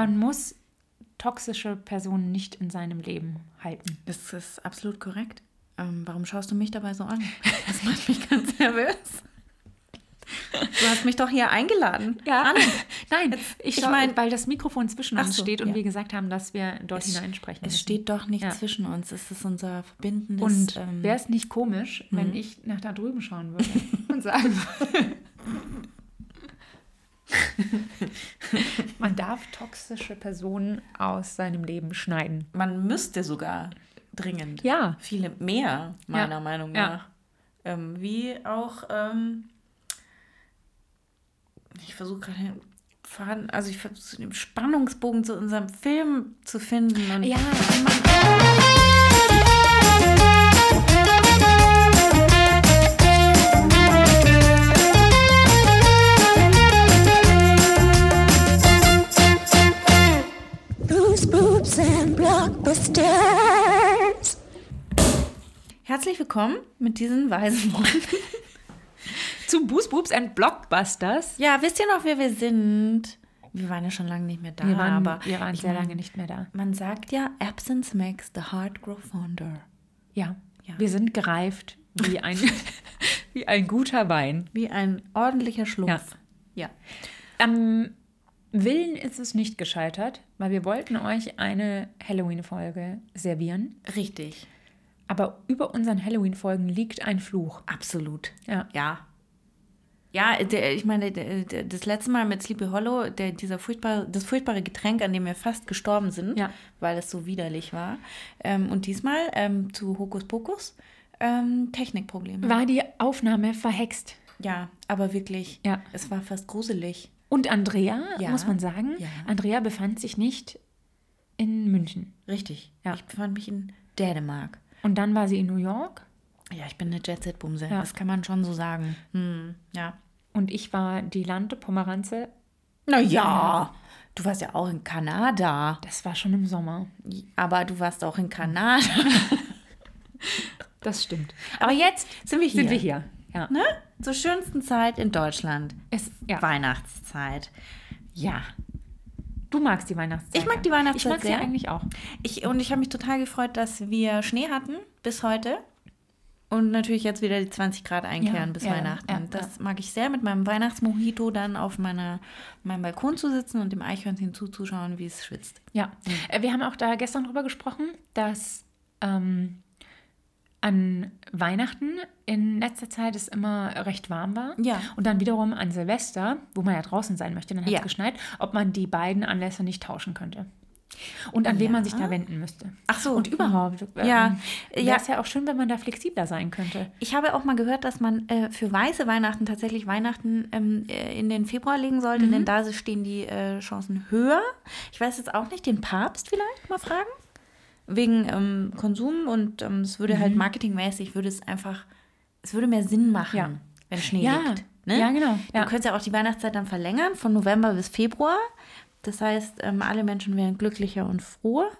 Man muss toxische Personen nicht in seinem Leben halten. Das ist absolut korrekt. Ähm, warum schaust du mich dabei so an? Das macht mich ganz nervös. Du hast mich doch hier eingeladen. Ja, nein, ich, ich ich mein- meine, weil das Mikrofon zwischen uns so, steht und ja. wir gesagt haben, dass wir dort hineinsprechen. Es müssen. steht doch nicht Ja. zwischen uns. Es ist unser verbindendes. Und ähm, wäre es nicht komisch, wenn ich nach da drüben schauen würde und sagen würde, man darf toxische Personen aus seinem Leben schneiden. man müsste sogar dringend. Ja. Viele mehr, meiner Ja. Meinung Ja. nach. Ähm, wie auch, ähm, ich versuche gerade also ich versuche den Spannungsbogen zu unserem Film zu finden. Ja, Herzlich willkommen mit diesen weisen Worten. zu Boost Boobs and Blockbusters. Ja, wisst ihr noch, wer wir sind? Wir waren ja schon lange nicht mehr da, Wir waren, aber wir waren sehr lange nicht mehr da. Man sagt ja, Absence makes the heart grow fonder. Ja, Ja. wir sind gereift wie ein, wie ein guter Wein. Wie ein ordentlicher Schlumpf. Ja. Am Willen ist es nicht gescheitert, weil wir wollten euch eine Halloween-Folge servieren. Richtig. Aber über unseren Halloween-Folgen liegt ein Fluch. Absolut. Ja. Ja. Ja, der, ich meine, der, das letzte Mal mit Sleepy Hollow, der, dieser furchtbare, das furchtbare Getränk, an dem wir fast gestorben sind, Ja. weil es so widerlich war. Ähm, und diesmal ähm, zu Hokus Pokus ähm, Technikprobleme. War die Aufnahme verhext. Ja, aber wirklich, Ja. es war fast gruselig. Und Andrea, Ja. muss man sagen, Ja. Andrea befand sich nicht in München. Richtig. Ja. Ich befand mich in Dänemark. Und dann war sie in New York Ja, ich bin eine Jet-Set-Bumse. Ja. Das kann man schon so sagen. Hm, ja. und ich war die Lande Pomeranze. Na ja, du warst ja auch in Kanada. Das war schon im Sommer. Aber du warst auch in Kanada. Das stimmt. Aber jetzt Sind wir hier? sind wir hier. Ja. Ne? Zur schönsten Zeit in Deutschland. Es, ja. Weihnachtszeit. Ja. Du magst die Weihnachtszeit. Ich mag die Weihnachtszeit Ich mag sie sehr. eigentlich auch. Ich, und ich habe mich total gefreut, dass wir Schnee hatten bis heute. Und natürlich jetzt wieder die 20 Grad einkehren Ja, bis ja, Weihnachten. ja, das mag ich sehr, mit meinem Weihnachtsmojito dann auf meiner, meinem Balkon zu sitzen und dem Eichhörnchen zuzuschauen, wie es schwitzt. Ja. Äh, Wir haben auch da gestern drüber gesprochen, dass ähm, an Weihnachten in letzter Zeit es immer recht warm war. Ja. Und dann wiederum an Silvester, wo man ja draußen sein möchte, dann hat es Ja. geschneit, ob man die beiden Anlässe nicht tauschen könnte. Und an wen man sich da wenden müsste. Ach so. Und überhaupt. Ja. Ja. Wäre Ja. es ja auch schön, wenn man da flexibler sein könnte. Ich habe auch mal gehört, dass man äh, für weiße Weihnachten tatsächlich Weihnachten ähm, äh, in den Februar legen sollte, denn da stehen die äh, Chancen höher. Ich weiß jetzt auch nicht, den Papst vielleicht mal fragen? Wegen ähm, Konsum und ähm, es würde halt marketingmäßig, würde es einfach, es würde mehr Sinn machen, Ja. wenn Schnee Ja. liegt. Ne? Ja, genau. Ja. Du könntest ja auch die Weihnachtszeit dann verlängern, von November bis Februar. Das heißt, ähm, alle Menschen wären glücklicher und froher.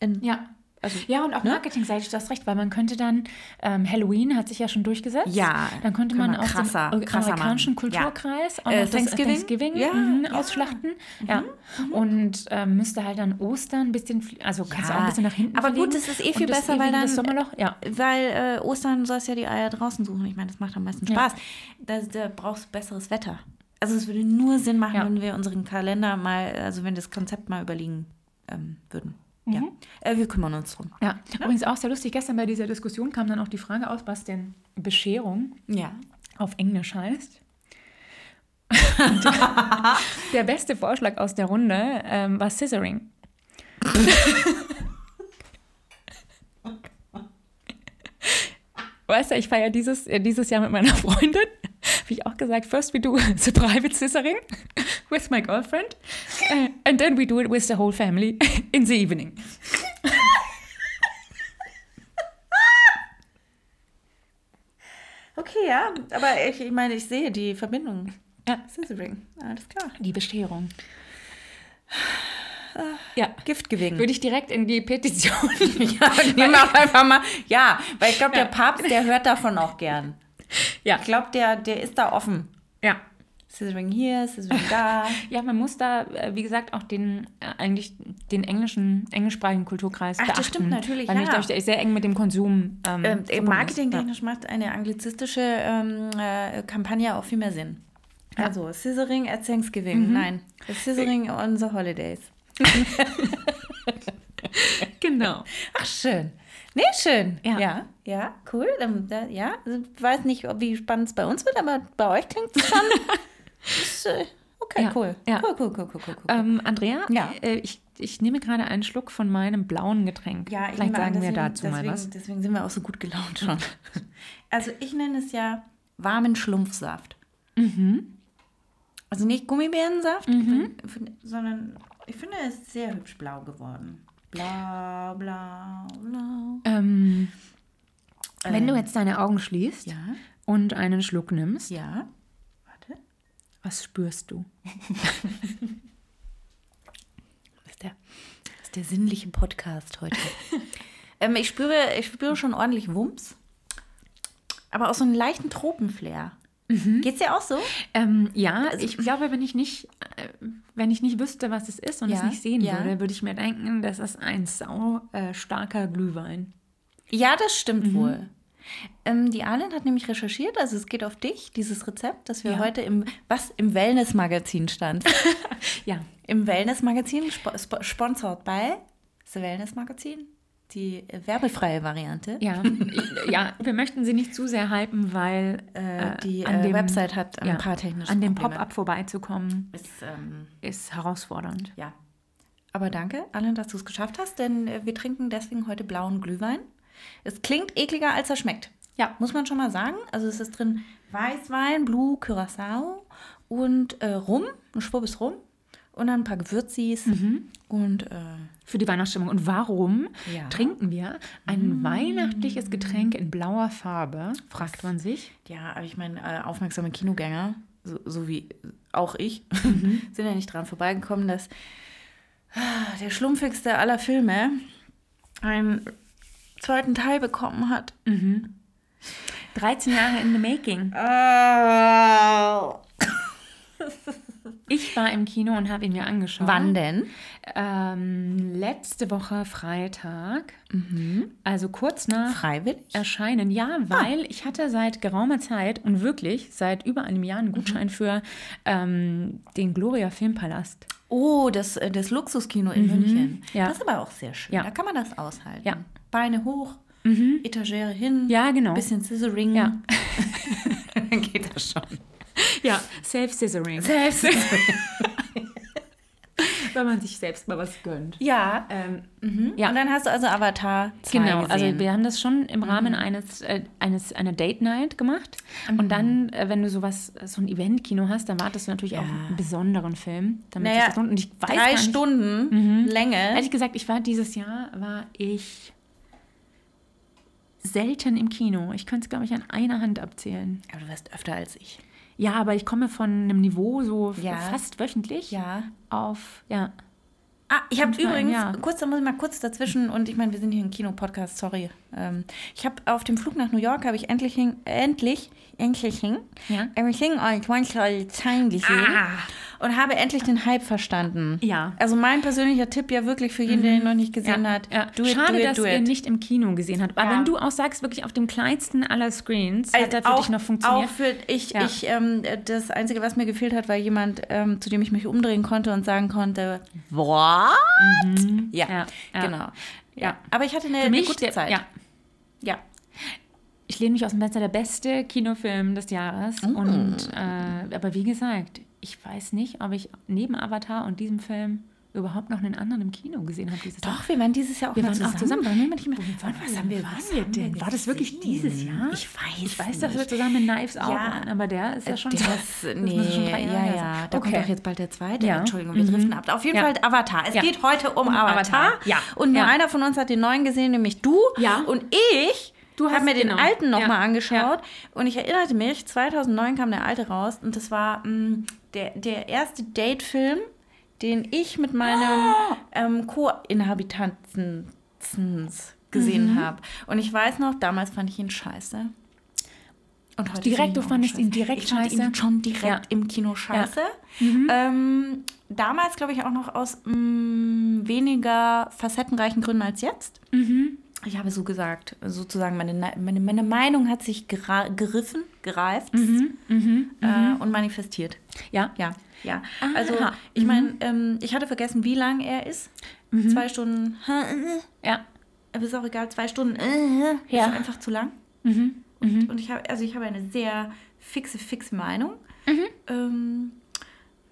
In, Ja. Also, Ja, und auch ne? marketingseitig, du hast recht, weil man könnte dann, ähm, Halloween hat sich ja schon durchgesetzt. Ja, Dann könnte man man aus krasser- dem krasser amerikanischen. Ja. Kulturkreis auch Äh, Thanksgiving? Thanksgiving Ja, mhm, ja. ausschlachten. Ja. Und ähm, müsste halt dann Ostern ein bisschen, also kannst du auch Ja, ein bisschen nach hinten aber gut, verlegen. das ist eh viel Und besser, weil dann- Sommerloch, ja. Weil äh, Ostern sollst ja die Eier draußen suchen. Ich meine, das macht am meisten Spaß. Da, da brauchst du besseres Wetter. Also es würde nur Sinn machen, Ja. wenn wir unseren Kalender mal, also wenn das Konzept mal überlegen ähm, würden. Ja. Äh, wir kümmern uns drum. Ja, übrigens auch sehr lustig. Gestern bei dieser Diskussion kam dann auch die Frage aus, was denn Bescherung Ja. auf Englisch heißt. Der beste Vorschlag aus der Runde ähm, war Scissoring. Weißt du, ich feiere dieses, äh, dieses Jahr mit meiner Freundin. Habe ich auch gesagt, first we do the private scissoring with my girlfriend uh, and then we do it with the whole family in the evening. Okay, ja. Aber ich, ich meine, ich sehe die Verbindung. Ja. Scissoring. Alles klar. Die Bescherung. Ja, Giftgewinn. würde ich direkt in die Petition. ja, nehmen wir einfach mal. Ja, weil ich glaube, der Ja. Papst, der hört davon auch gern. ja, Ich glaube, der, der ist da offen. ja. Scissoring hier, Scissoring da. Ja, man muss da, äh, wie gesagt, auch den äh, eigentlich den englischen, englischsprachigen Kulturkreis Ach, das beachten. stimmt natürlich, weil ja. dadurch der sehr eng mit dem Konsum ähm, ähm. Marketingtechnisch macht eine anglizistische ähm, äh, Kampagne auch viel mehr Sinn. Also, Scissoring at Thanksgiving. Nein, Scissoring on the Holidays. Ja. Genau. Ach, schön. Nee, schön. Ja. ja, ja, cool. Ja, also, ich weiß nicht, wie spannend es bei uns wird, aber bei euch klingt es schon. ist, äh, okay, Ja, cool. ja. Cool, cool, cool, cool, cool. cool. Ähm, Andrea, Ja. äh, ich, ich nehme gerade einen Schluck von meinem blauen Getränk. Ja, ich Vielleicht nehme an, sagen wir deswegen, dazu mal deswegen, was. Deswegen sind wir auch so gut gelaunt schon. Also ich nenne es ja warmen Schlumpfsaft. Mhm. Also nicht Gummibärensaft, find- sondern ich finde, es ist sehr hübsch blau geworden. Blau, blau, blau. Ähm, wenn du Ähm, jetzt deine Augen schließt Ja, und einen Schluck nimmst, ja. Warte. was spürst du? Das ist der, das ist der sinnliche Podcast heute. ähm, ich, spüre, ich spüre schon ordentlich Wumms. Aber auch so einen leichten Tropenflair. Geht's dir auch so? Ähm, ja, Also ich glaube, wenn ich nicht, äh, wenn ich nicht wüsste, was es ist und es Ja, nicht sehen ja. würde, würde ich mir denken, das ist ein sau äh, starker Glühwein. Ja, das stimmt wohl. Ähm, die Arlen hat nämlich recherchiert, also es geht auf dich, dieses Rezept, das wir Ja. heute im, was im Wellness-Magazin stand. Ja, Im Wellness-Magazin, spo spo sponsort bei das Wellness-Magazin, die äh, werbefreie Variante. ja, ja, wir möchten sie nicht zu sehr hypen, weil Äh, die an äh, dem- Website hat ein ja, paar technische an dem. Pop-up vorbeizukommen, Ist, ähm, ist herausfordernd. ja. Aber danke, Arlen, dass du es geschafft hast, denn äh, wir trinken deswegen heute blauen Glühwein. Es klingt ekliger, als er schmeckt. Ja. Muss man schon mal sagen. Also es ist drin Weißwein, Blue, Curacao und äh, Rum, ein Schwubbes Rum und dann ein paar Gewürzis und äh, Für die Weihnachtsstimmung. Und warum Ja. Mm. trinken wir ein weihnachtliches Getränk in blauer Farbe? Fragt man sich. ja, aber ich meine, äh, aufmerksame Kinogänger, so, so wie auch ich, sind ja nicht dran vorbeigekommen, dass ah, der schlumpfigste aller Filme einen zweiten Teil bekommen hat. 13 Jahre in the making. Ich war im Kino und habe ihn mir angeschaut. Wann denn? Ähm, letzte Woche Freitag. Also kurz nach Freiwillig? Erscheinen. Ja, weil ich hatte seit geraumer Zeit und wirklich seit über einem Jahr einen Gutschein für ähm, den Gloria Filmpalast. Oh, das, äh, das Luxuskino in München. Ja. Das ist aber auch sehr schön. Ja. Da kann man das aushalten. Ja. Beine hoch, Etagere hin. Ja, genau. Bisschen Scissoring. Ja. Dann geht das schon. Ja, Self-Scissoring. Selbst. Wenn man sich selbst mal was gönnt. ja. Ähm, ja. Und dann hast du also Avatar 2 Genau, also gesehen. wir haben das schon im Rahmen eines, äh, eines einer Date Night gemacht. Und dann, äh, wenn du sowas, so ein Event-Kino hast, dann wartest du natürlich auf einen besonderen Film. Damit naja, das und ich weiß drei nicht, Stunden Länge. Ehrlich gesagt, ich war dieses Jahr, war ich selten im Kino. Ich könnte es, glaube ich, an einer Hand abzählen. Aber du wirst öfter als ich. Ja, aber ich komme von einem Niveau so Ja. fast wöchentlich Ja. auf, ja. Ah, ich habe übrigens, Jahr. kurz, da muss ich mal kurz dazwischen, und ich meine, wir sind hier im Kino-Podcast, sorry. Ähm, ich habe auf dem Flug nach New York, habe ich endlich, endlich, endlich, Ja. Everything All at Once All Time gesehen Ah. Und habe endlich den Hype verstanden. Ja. Also mein persönlicher Tipp ja wirklich für jeden, der ihn noch nicht gesehen ja, hat. ja. Do it, Schade, do it, dass do ihr it. nicht im Kino gesehen habt. Aber wenn du auch sagst, wirklich auf dem kleinsten aller Screens, Also hat er für auch, dich noch funktioniert. Auch für ich, ich ähm, das Einzige, was mir gefehlt hat, war jemand, ähm, zu dem ich mich umdrehen konnte und sagen konnte, what? Ja, Ja, genau. Ja. Aber ich hatte eine, Für eine mich, gute der, Zeit. ja, ja. ich lehne mich aus dem Fenster, der beste Kinofilm des Jahres. Mm. Und, äh, aber wie gesagt, ich weiß nicht, ob ich neben Avatar und diesem Film überhaupt noch einen anderen im Kino gesehen habe dieses Jahr. Doch, wir waren dieses Jahr auch Wir waren zusammen. auch zusammen. Waren wir nicht mehr? Waren was haben wir, was wir denn? War das wirklich dieses Jahr? Ich weiß Ich weiß, dass nicht. wir zusammen mit Knives Out Ja. waren, aber der ist ja schon... Das, das nee, muss schon drei Jahre ja, ja, da Okay. kommt doch jetzt bald der zweite. Ja. Entschuldigung, wir Mhm. driften ab. Auf jeden Ja. Fall Avatar. Es Ja. geht heute um, Um Avatar. Avatar. Ja. Und nur Ja. einer von uns hat den neuen gesehen, nämlich du. Ja. Und ich Du hast- mir den genau. alten nochmal Ja. mal angeschaut. Und ich erinnerte mich, 2009 kam der alte raus. Und das war mh, der, der erste Date-Film, den ich mit meinem ähm, Co-Inhabitanten gesehen Mhm. habe. Und ich weiß noch, damals fand ich ihn scheiße. Und heute Direkt, ich du fandest ihn scheiße. direkt ich fand scheiße? ihn schon direkt Ja. im Kino scheiße. Ähm, damals, glaube ich, auch noch aus mh, weniger facettenreichen Gründen als jetzt. Ich habe so gesagt, sozusagen, meine, meine, meine Meinung hat sich geriffen, gereift äh, und manifestiert. Ja. Ja, ja. Aha. Also, ich meine, ähm, ich hatte vergessen, wie lang er ist. Zwei Stunden. Ja. Aber ist auch egal, zwei Stunden. Äh, Ja. Ist einfach zu lang. Und, und ich habe, also ich habe eine sehr fixe, fixe Meinung. Ähm,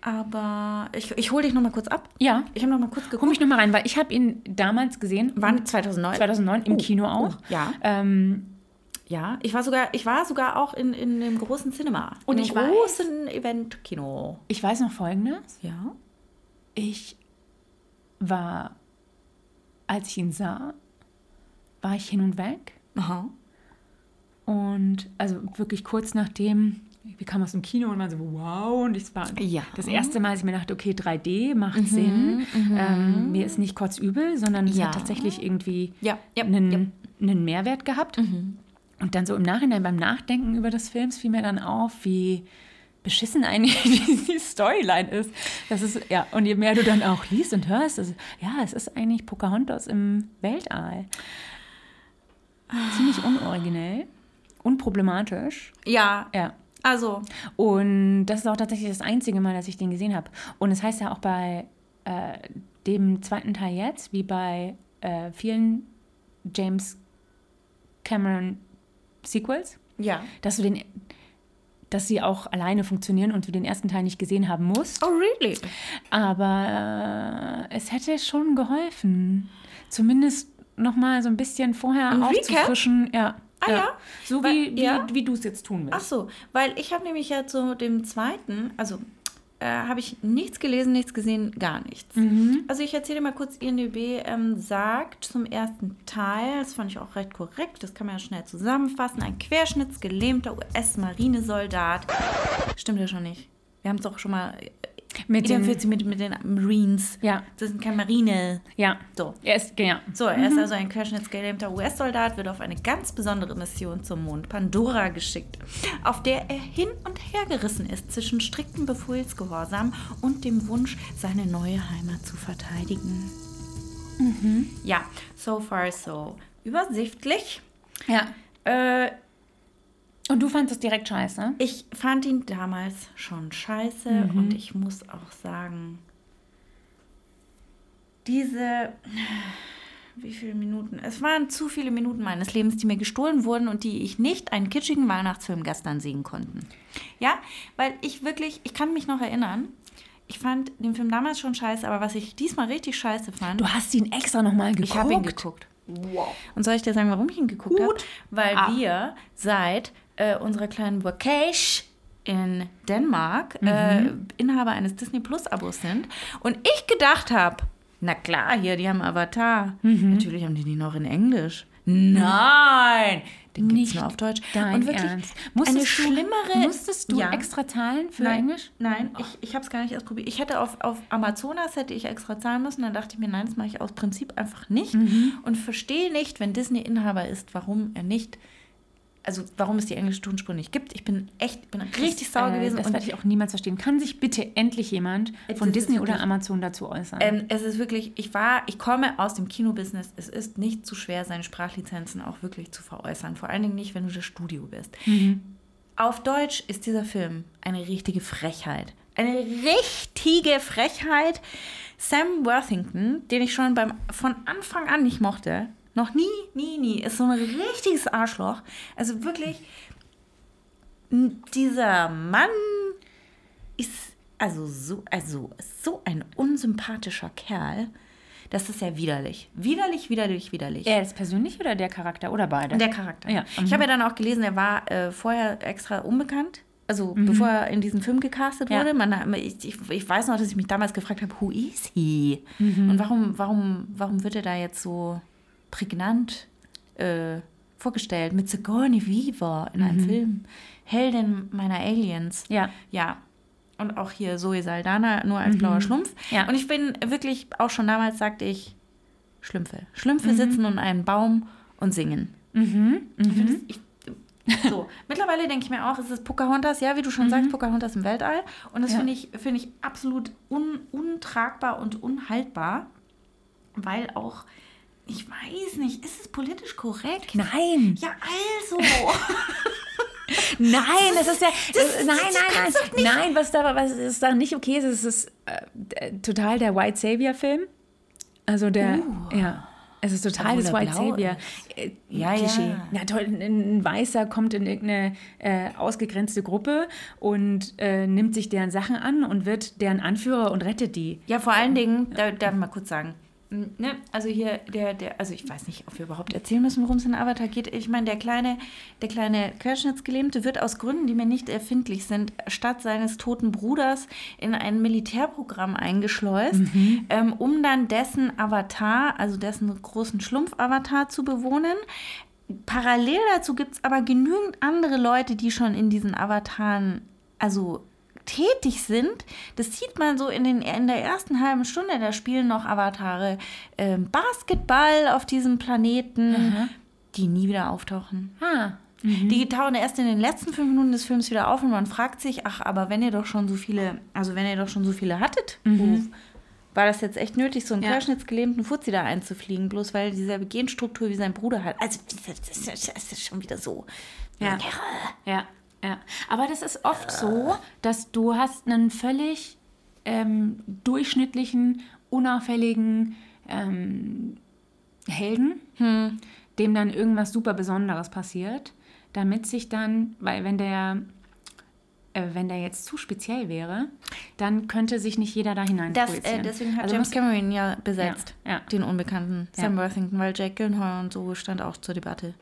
aber ich, ich hole dich noch mal kurz ab. Ja. Ich habe noch mal kurz Hol geguckt. mich nochmal rein, weil ich habe ihn damals gesehen. Wann? 2009? 2009 im Kino auch. ja. Ähm, Ja, ich war sogar, ich war sogar auch in, in dem großen Cinema. Und in ich weiß- großen Event-Kino. ich weiß noch Folgendes. Ja. Ich war, als ich ihn sah, war ich hin und weg. Aha. Und also wirklich kurz nachdem, wir kamen aus dem Kino und waren so, wow. Und es war Ja. das erste Mal, dass ich mir dachte, okay, 3D macht Sinn. Ähm, mir ist nicht kotzübel, sondern es Ja. hat tatsächlich irgendwie Ja, einen, einen Mehrwert gehabt. Und dann so im Nachhinein beim Nachdenken über das Films fiel mir dann auf, wie beschissen eigentlich die Storyline ist. Das ist, ja, und je mehr du dann auch liest und hörst, also, ja, es ist eigentlich Pocahontas im Weltall. Ziemlich unoriginell, unproblematisch. Ja, Ja. Also, Und das ist auch tatsächlich das einzige Mal, dass ich den gesehen habe. Und es heißt ja auch bei äh, dem zweiten Teil jetzt, wie bei äh, vielen James Cameron Sequels, ja. dass du den dass sie auch alleine funktionieren und du den ersten Teil nicht gesehen haben musst. Oh, really? Aber äh, es hätte schon geholfen. Zumindest noch mal so ein bisschen vorher Ein Recap? aufzufrischen. Ja. Ah, ja? So Weil- wie, wie, ja? wie du es jetzt tun Ach willst. so, weil ich habe nämlich ja zu dem zweiten, also äh, habe ich nichts gelesen, nichts gesehen, gar nichts. Also ich erzähle mal kurz, INDB ähm, sagt zum ersten Teil, das fand ich auch recht korrekt, das kann man ja schnell zusammenfassen, ein querschnittsgelähmter US-Marinesoldat. Stimmt ja schon nicht. Wir haben es doch schon mal äh, Mit den, identifiziert mit, mit den Marines. Ja. Das sind keine Marine. ja. So. Er ist, ja. So, er ist also ein querschnittsgelähmter US-Soldat, wird auf eine ganz besondere Mission zum Mond Pandora geschickt, auf der er hin und her gerissen ist zwischen striktem Befehlsgehorsam und dem Wunsch, seine neue Heimat zu verteidigen. Ja, so far so übersichtlich. Ja. Äh, Und du fandest es direkt scheiße? ich fand ihn damals schon scheiße und ich muss auch sagen, diese, wie viele Minuten? Es waren zu viele Minuten meines Lebens, die mir gestohlen wurden und die ich nicht einen kitschigen Weihnachtsfilm gestern sehen konnten. Ja, weil ich wirklich, ich kann mich noch erinnern, ich fand den Film damals schon scheiße, aber was ich diesmal richtig scheiße fand, Du hast ihn extra nochmal geguckt. ich habe ihn geguckt. Und soll ich dir sagen, warum ich ihn geguckt habe? Weil Ah. wir seit äh, unserer kleinen Vacation in Dänemark äh, Inhaber eines Disney Plus Abos sind und ich gedacht habe, na klar, hier, die haben Avatar. Natürlich haben die die noch in Englisch. Nein, den gibt es Nicht nur auf Deutsch. Dein und wirklich Ernst. eine Musstest du, schlimmere... Musstest du Ja. extra zahlen für Nein, Englisch? Nein, ich, ich habe es gar nicht erst probiert. Ich hätte auf, auf Amazonas hätte ich extra zahlen müssen. Dann dachte ich mir, nein, das mache ich aus Prinzip einfach nicht. Mhm. Und verstehe nicht, wenn Disney Inhaber ist, warum er nicht, also warum es die englische Tonspur nicht gibt. Ich bin echt, bin richtig sauer äh, gewesen. Das und werde ich auch niemals verstehen. Kann sich bitte endlich jemand Es von Disney oder wirklich- Amazon dazu äußern? ähm, es ist wirklich, ich war, ich komme aus dem Kinobusiness. Es ist nicht zu schwer, seine Sprachlizenzen auch wirklich zu veräußern. Vor allen Dingen nicht, wenn du das Studio bist. Auf Deutsch ist dieser Film eine richtige Frechheit. Eine richtige Frechheit. Sam Worthington, den ich schon beim, von Anfang an nicht mochte, noch nie, nie, nie, ist so ein richtiges Arschloch. Also wirklich, dieser Mann ist also so, also so ein unsympathischer Kerl. Das ist ja widerlich. Widerlich, widerlich, widerlich. er ist persönlich oder der Charakter oder beide? Der Charakter. Ja, Ich mhm. habe ja dann auch gelesen, er war äh, vorher extra unbekannt. Also bevor er in diesen Film gecastet Mhm. Ja. wurde. Man, ich, ich, ich weiß noch, dass ich mich damals gefragt habe, who is he? Mhm. Und warum, warum, warum wird er da jetzt so prägnant äh, vorgestellt? Mit Sigourney Weaver in einem Film. Heldin meiner Aliens. Mhm. Ja. Ja. Und auch hier Zoe Saldana, nur als blauer Schlumpf. Mhm. Ja. Und ich bin wirklich, auch schon damals sagte ich, Schlümpfe. Schlümpfe Mhm. sitzen unter einem Baum und singen. Ich find das- ich, So, mittlerweile denke ich mir auch, es ist Pocahontas, ja, wie du schon sagst, Pocahontas im Weltall. Und das Ja. finde ich, finde ich absolut un, untragbar und unhaltbar, weil auch, ich weiß nicht, ist es politisch korrekt? Nein, Ja, also. nein, das ist ja, das- nein, das nein, kannst nein, nein, was da, was ist da nicht okay ist, ist, ist äh, total der White Savior Film. Also der, ja, es ist total das White Savior. Äh, Ja, Klischee. ja. Na toll, ein, Weißer kommt in irgendeine äh, ausgegrenzte Gruppe und äh, nimmt sich deren Sachen an und wird deren Anführer und rettet die. Ja, vor allen Dingen, da darf ich mal kurz sagen, ne, also hier der, der, also ich weiß nicht, ob wir überhaupt erzählen müssen, worum es in Avatar geht. Ich meine, der kleine, der kleine Querschnittsgelähmte wird aus Gründen, die mir nicht erfindlich sind, statt seines toten Bruders in ein Militärprogramm eingeschleust, ähm, um dann dessen Avatar, also dessen großen Schlumpf-Avatar zu bewohnen. Parallel dazu gibt es aber genügend andere Leute, die schon in diesen Avataren, also tätig sind. Das sieht man so in, den, in der ersten halben Stunde. Da spielen noch Avatare ähm, Basketball auf diesem Planeten, die nie wieder auftauchen. Ah, Die tauchen erst in den letzten fünf Minuten des Films wieder auf und man fragt sich, ach, aber wenn ihr doch schon so viele, also wenn ihr doch schon so viele hattet, wo, war das jetzt echt nötig, so einen Ja. querschnittsgelähmten Fuzzi da einzufliegen, bloß weil dieselbe Genstruktur wie sein Bruder hat. Also das ist, das ist schon wieder so. Ja. Ja, ja. Aber das ist oft so, dass du hast einen völlig ähm, durchschnittlichen, unauffälligen ähm, Helden, dem dann irgendwas super Besonderes passiert, damit sich dann, weil wenn der äh, wenn der jetzt zu speziell wäre, dann könnte sich nicht jeder da hinein Das, äh, deswegen hat also James Cameron ja besetzt, Ja, ja. den Unbekannten Sam Ja. Worthington, weil Jack Gyllenhaal und so stand auch zur Debatte.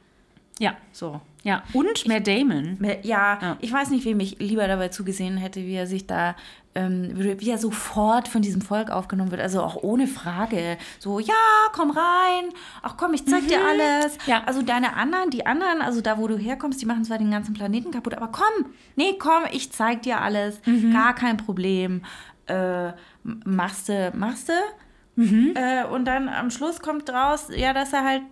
ja, So. Ja. Und Matt Damon. Ja, Ja. ich weiß nicht, wem ich lieber dabei zugesehen hätte, wie er sich da, ähm, wie er sofort von diesem Volk aufgenommen wird. Also auch ohne Frage. So, ja, komm rein. Ach komm, ich zeig dir alles. Ja. Also deine anderen, die anderen, also da, wo du herkommst, die machen zwar den ganzen Planeten kaputt, aber komm, nee, komm, ich zeig dir alles. Gar kein Problem. Äh, m- machst du, machst du. Äh, und dann am Schluss kommt raus, ja, dass er halt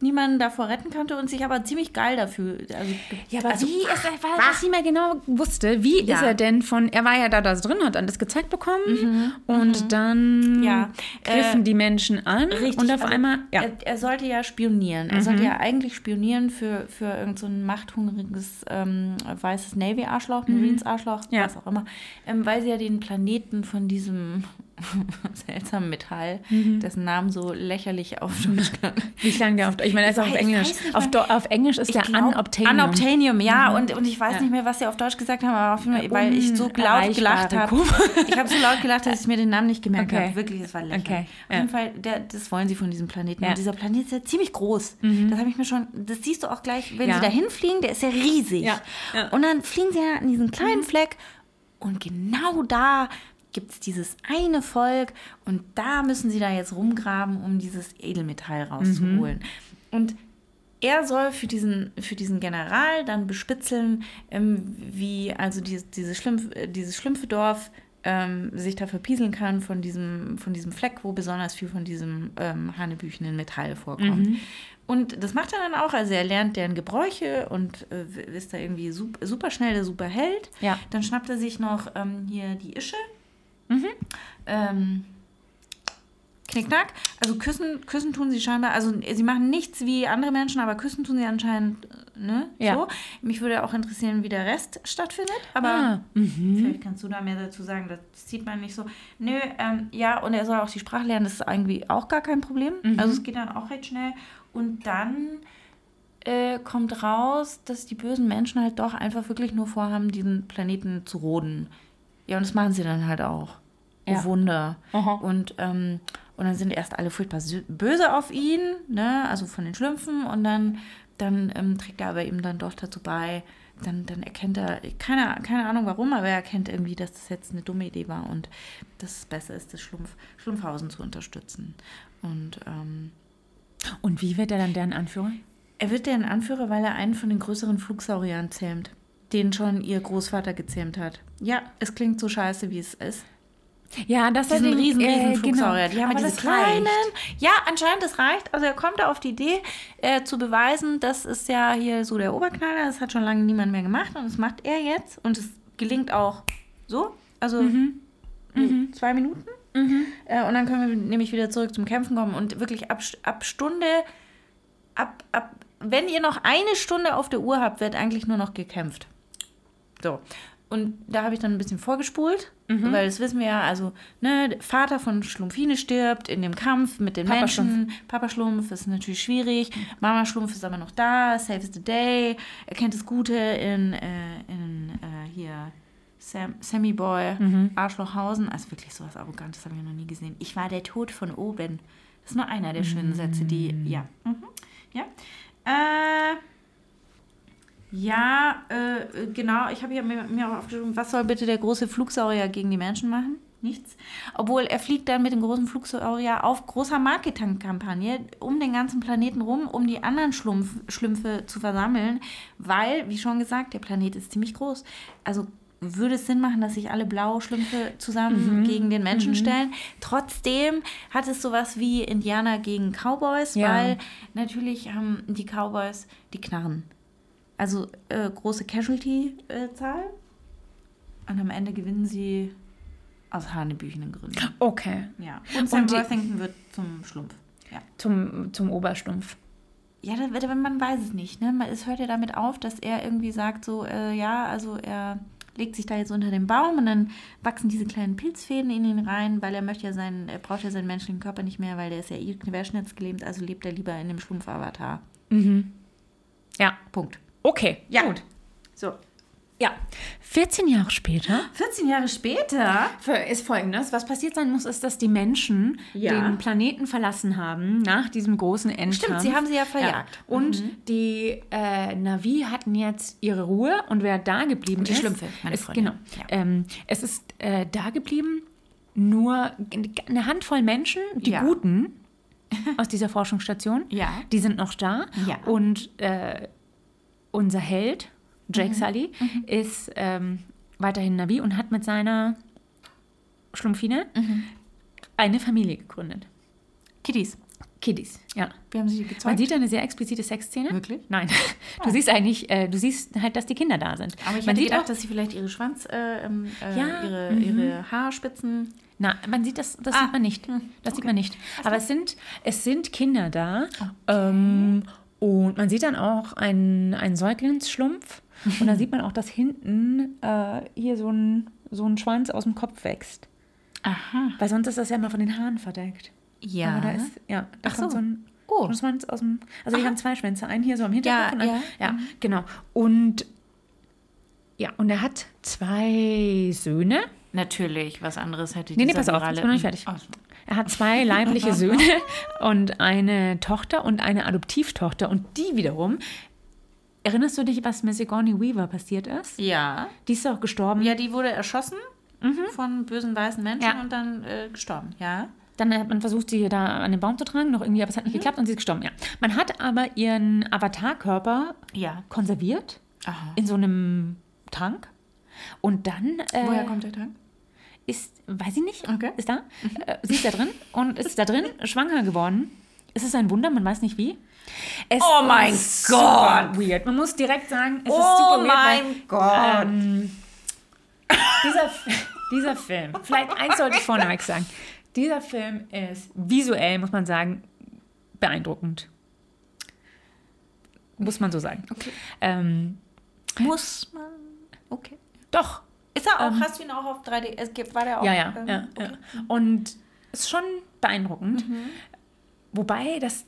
niemanden davor retten konnte und sich aber ziemlich geil dafür. Also, Ja, aber also, wie ist er, weil was ich mehr genau wusste, wie Ja. ist er denn von, er war ja da, da drin, hat alles gezeigt bekommen und dann Mhm, Ja, griffen äh, die Menschen an Richtig, und auf also einmal, ja, er, er sollte ja spionieren. Er sollte ja eigentlich spionieren für, für irgend so ein machthungriges ähm, weißes Navy-Arschloch, Marines-Arschloch, Ja. was auch immer, ähm, weil sie ja den Planeten von diesem seltsamen Metall, dessen Namen so lächerlich auf Deutsch klang. wie klang der auf, ich meine, er ist auch auf Englisch, auf, auf Englisch ist der glaub, Unobtainium. Unobtainium, ja. Und, und ich weiß Ja. nicht mehr, was sie auf Deutsch gesagt haben, aber auf jeden Fall, weil ich so laut gelacht habe. Ich habe so laut gelacht, dass ich mir den Namen nicht gemerkt Okay. habe. Wirklich, das war lächerlich. Okay, Auf ja. jeden Fall, der, das wollen sie von diesem Planeten. Ja. Mhm. Und dieser Planet ist ja ziemlich groß. Das habe ich mir schon, das siehst du auch gleich, wenn sie da hinfliegen, der ist ja riesig. Und dann fliegen sie ja an diesen kleinen Fleck und genau da gibt es dieses eine Volk und da müssen sie da jetzt rumgraben, um dieses Edelmetall rauszuholen. Und er soll für diesen, für diesen General dann bespitzeln, ähm, wie also dieses, dieses, Schlimpf, äh, dieses Schlümpfedorf ähm, sich da verpieseln kann von diesem, von diesem Fleck, wo besonders viel von diesem ähm, hanebüchenen Metall vorkommt. Und das macht er dann auch, also er lernt deren Gebräuche und äh, ist da irgendwie super, super schnell der Superheld. Ja. Dann schnappt er sich noch ähm, hier die Ische. Ähm, Knickknack. Also küssen, küssen tun sie scheinbar, also sie machen nichts wie andere Menschen, aber küssen tun sie anscheinend, äh, ne? Ja. So. Mich würde auch interessieren, wie der Rest stattfindet, aber Ah, vielleicht kannst du da mehr dazu sagen, das sieht man nicht so. Nö, ähm, ja, und er soll auch die Sprache lernen, das ist irgendwie auch gar kein Problem. Also es geht dann auch recht schnell. Und dann äh, kommt raus, dass die bösen Menschen halt doch einfach wirklich nur vorhaben, diesen Planeten zu roden. Ja, und das machen sie dann halt auch. Oh Ja. Wunder. Aha. Und, ähm, und dann sind erst alle furchtbar böse auf ihn, ne? also von den Schlümpfen. Und dann, dann ähm, trägt er aber eben dann doch dazu bei, dann, dann erkennt er, keine, keine Ahnung warum, aber er erkennt irgendwie, dass das jetzt eine dumme Idee war und dass es besser ist, das Schlumpf, Schlumpfhausen zu unterstützen. Und ähm, Und wie wird er dann deren Anführer? er wird deren Anführer, weil er einen von den größeren Flugsauriern zähmt, den schon ihr Großvater gezähmt hat. Ja, es klingt so scheiße, wie es ist. Ja, das hat den- riesen, riesen äh, Flugsaurier. Die haben ja Aber diese das reicht. kleinen. Ja, anscheinend, das reicht. Also er kommt da auf die Idee, äh, zu beweisen, das ist ja hier so der Oberknaller. Das hat schon lange niemand mehr gemacht und das macht er jetzt. Und es gelingt auch so. Also Mhm. zwei Minuten. Äh, und dann können wir nämlich wieder zurück zum Kämpfen kommen. Und wirklich ab, ab Stunde, ab, ab, wenn ihr noch eine Stunde auf der Uhr habt, wird eigentlich nur noch gekämpft. So. Und da habe ich dann ein bisschen vorgespult, Mhm. weil das wissen wir ja, also, ne, der Vater von Schlumpfine stirbt in dem Kampf mit den Papa Menschen. Papa Schlumpf ist natürlich schwierig. Mama Schlumpf ist aber noch da, saves the day. Er kennt das Gute in, äh, in äh, hier Sam, Sammy Boy, Mhm. Arschlochhausen. Also wirklich sowas Arrogantes habe ich noch nie gesehen. Ich war der Tod von oben. Das ist nur einer der schönen Sätze, die, ja. Mhm. Ja. Äh, ja, äh, genau. Ich habe hier mir, mir auch aufgeschrieben, was soll bitte der große Flugsaurier gegen die Menschen machen? Nichts. Obwohl er fliegt dann mit dem großen Flugsaurier auf großer Marketingkampagne um den ganzen Planeten rum, um die anderen Schlumpf, Schlümpfe zu versammeln, weil, wie schon gesagt, der Planet ist ziemlich groß. Also würde es Sinn machen, dass sich alle blaue Schlümpfe zusammen gegen den Menschen stellen. Trotzdem hat es sowas wie Indianer gegen Cowboys, Ja. weil natürlich haben die Cowboys die Knarren. Also äh, große Casualty-Zahl. Und am Ende gewinnen sie aus hanebüchenden Gründen. Okay. Ja. Und Sam die- Worthington wird zum Schlumpf. Ja. Zum, zum Oberstumpf. Ja, das, wird- man weiß es nicht. Ne? Man- Es hört ja damit auf, dass er irgendwie sagt, so, äh, ja, also er legt sich da jetzt unter den Baum und dann wachsen diese kleinen Pilzfäden in ihn rein, weil er möchte ja seinen, er braucht ja seinen menschlichen Körper nicht mehr, weil der ist ja eh querschnittsgelähmt, also lebt er lieber in dem Schlumpf-Avatar. Ja. Punkt. Okay. Ja. Gut. So. Ja. 14 Jahre später 14 Jahre später. ist folgendes. Was passiert sein muss, ist, dass die Menschen Ja. den Planeten verlassen haben nach diesem großen Endkampf. Stimmt, sie haben sie ja verjagt. Und die äh, Navi hatten jetzt ihre Ruhe und wer da geblieben Die ist. Schlümpfe, meine ist, Freundin. Genau. Ja. Ähm, es ist äh, da geblieben nur eine Handvoll Menschen, die Ja. Guten aus dieser Forschungsstation. Ja. Die sind noch da. Ja. Und äh, unser Held, Jake Mhm. Sully, ist ähm, weiterhin Navi und hat mit seiner Schlumpfine Mhm. eine Familie gegründet. Kiddies. Kiddies, ja. Wir haben sie Man gezeugt. sieht eine sehr explizite Sexszene. Wirklich? Nein. Du siehst eigentlich, äh, du siehst halt, dass die Kinder da sind. Aber ich man sieht gedacht, auch, dass sie vielleicht ihre Schwanz, äh, ähm, äh, Ja, ihre, mhm. ihre Haarspitzen. na, man sieht das, das Ah. sieht man nicht. Hm, Das sieht man nicht. Aber es sind, es sind Kinder da. Ähm, und man sieht dann auch einen, einen Säuglingsschlumpf. Und dann sieht man auch, dass hinten äh, hier so ein, so ein Schwanz aus dem Kopf wächst. Aha. Weil sonst ist das ja immer von den Haaren verdeckt. Ja. Aber da ist, ja, da Ach kommt so. so ein Oh. Schwanz aus dem. Also, die Aha. haben zwei Schwänze. Einen hier so am Hinterkopf. Ja, und einen, ja. Mhm. ja, genau. Und ja, und er hat zwei Söhne. Natürlich, was anderes hätte Nee, nee, dieser pass auf, ich bin noch nicht fertig. Ach so. Er hat zwei leibliche Söhne und eine Tochter und eine Adoptivtochter. Und die wiederum, erinnerst du dich, was mit Sigourney Weaver passiert ist? Ja. Die ist doch gestorben. Ja, die wurde erschossen von bösen weißen Menschen Ja. und dann äh, gestorben. Ja. Dann hat man versucht, sie da an den Baum zu tragen, noch irgendwie, aber es hat nicht Mhm. geklappt und sie ist gestorben. Ja. Man hat aber ihren Avatarkörper Ja. konserviert Aha. in so einem Tank. Und dann äh, Woher kommt der Tank? ist, weiß ich nicht, Okay. ist da, äh, sie ist da drin und ist da drin schwanger geworden. Es ist ein Wunder, man weiß nicht wie. Es Oh mein ist Gott. Weird. Man muss direkt sagen, es ist Oh super weird. mein weil, Gott. Ähm, dieser, dieser Film, vielleicht eins sollte ich vorneweg sagen. Dieser Film ist visuell, muss man sagen, beeindruckend. Muss man so sagen. Okay. Ähm, Muss man. Okay. doch, Ist er auch, hast du ihn auch auf 3D? Es gibt, war der auch? Ja, ja, ähm, ja, okay. ja. Und es ist schon beeindruckend. Wobei, das,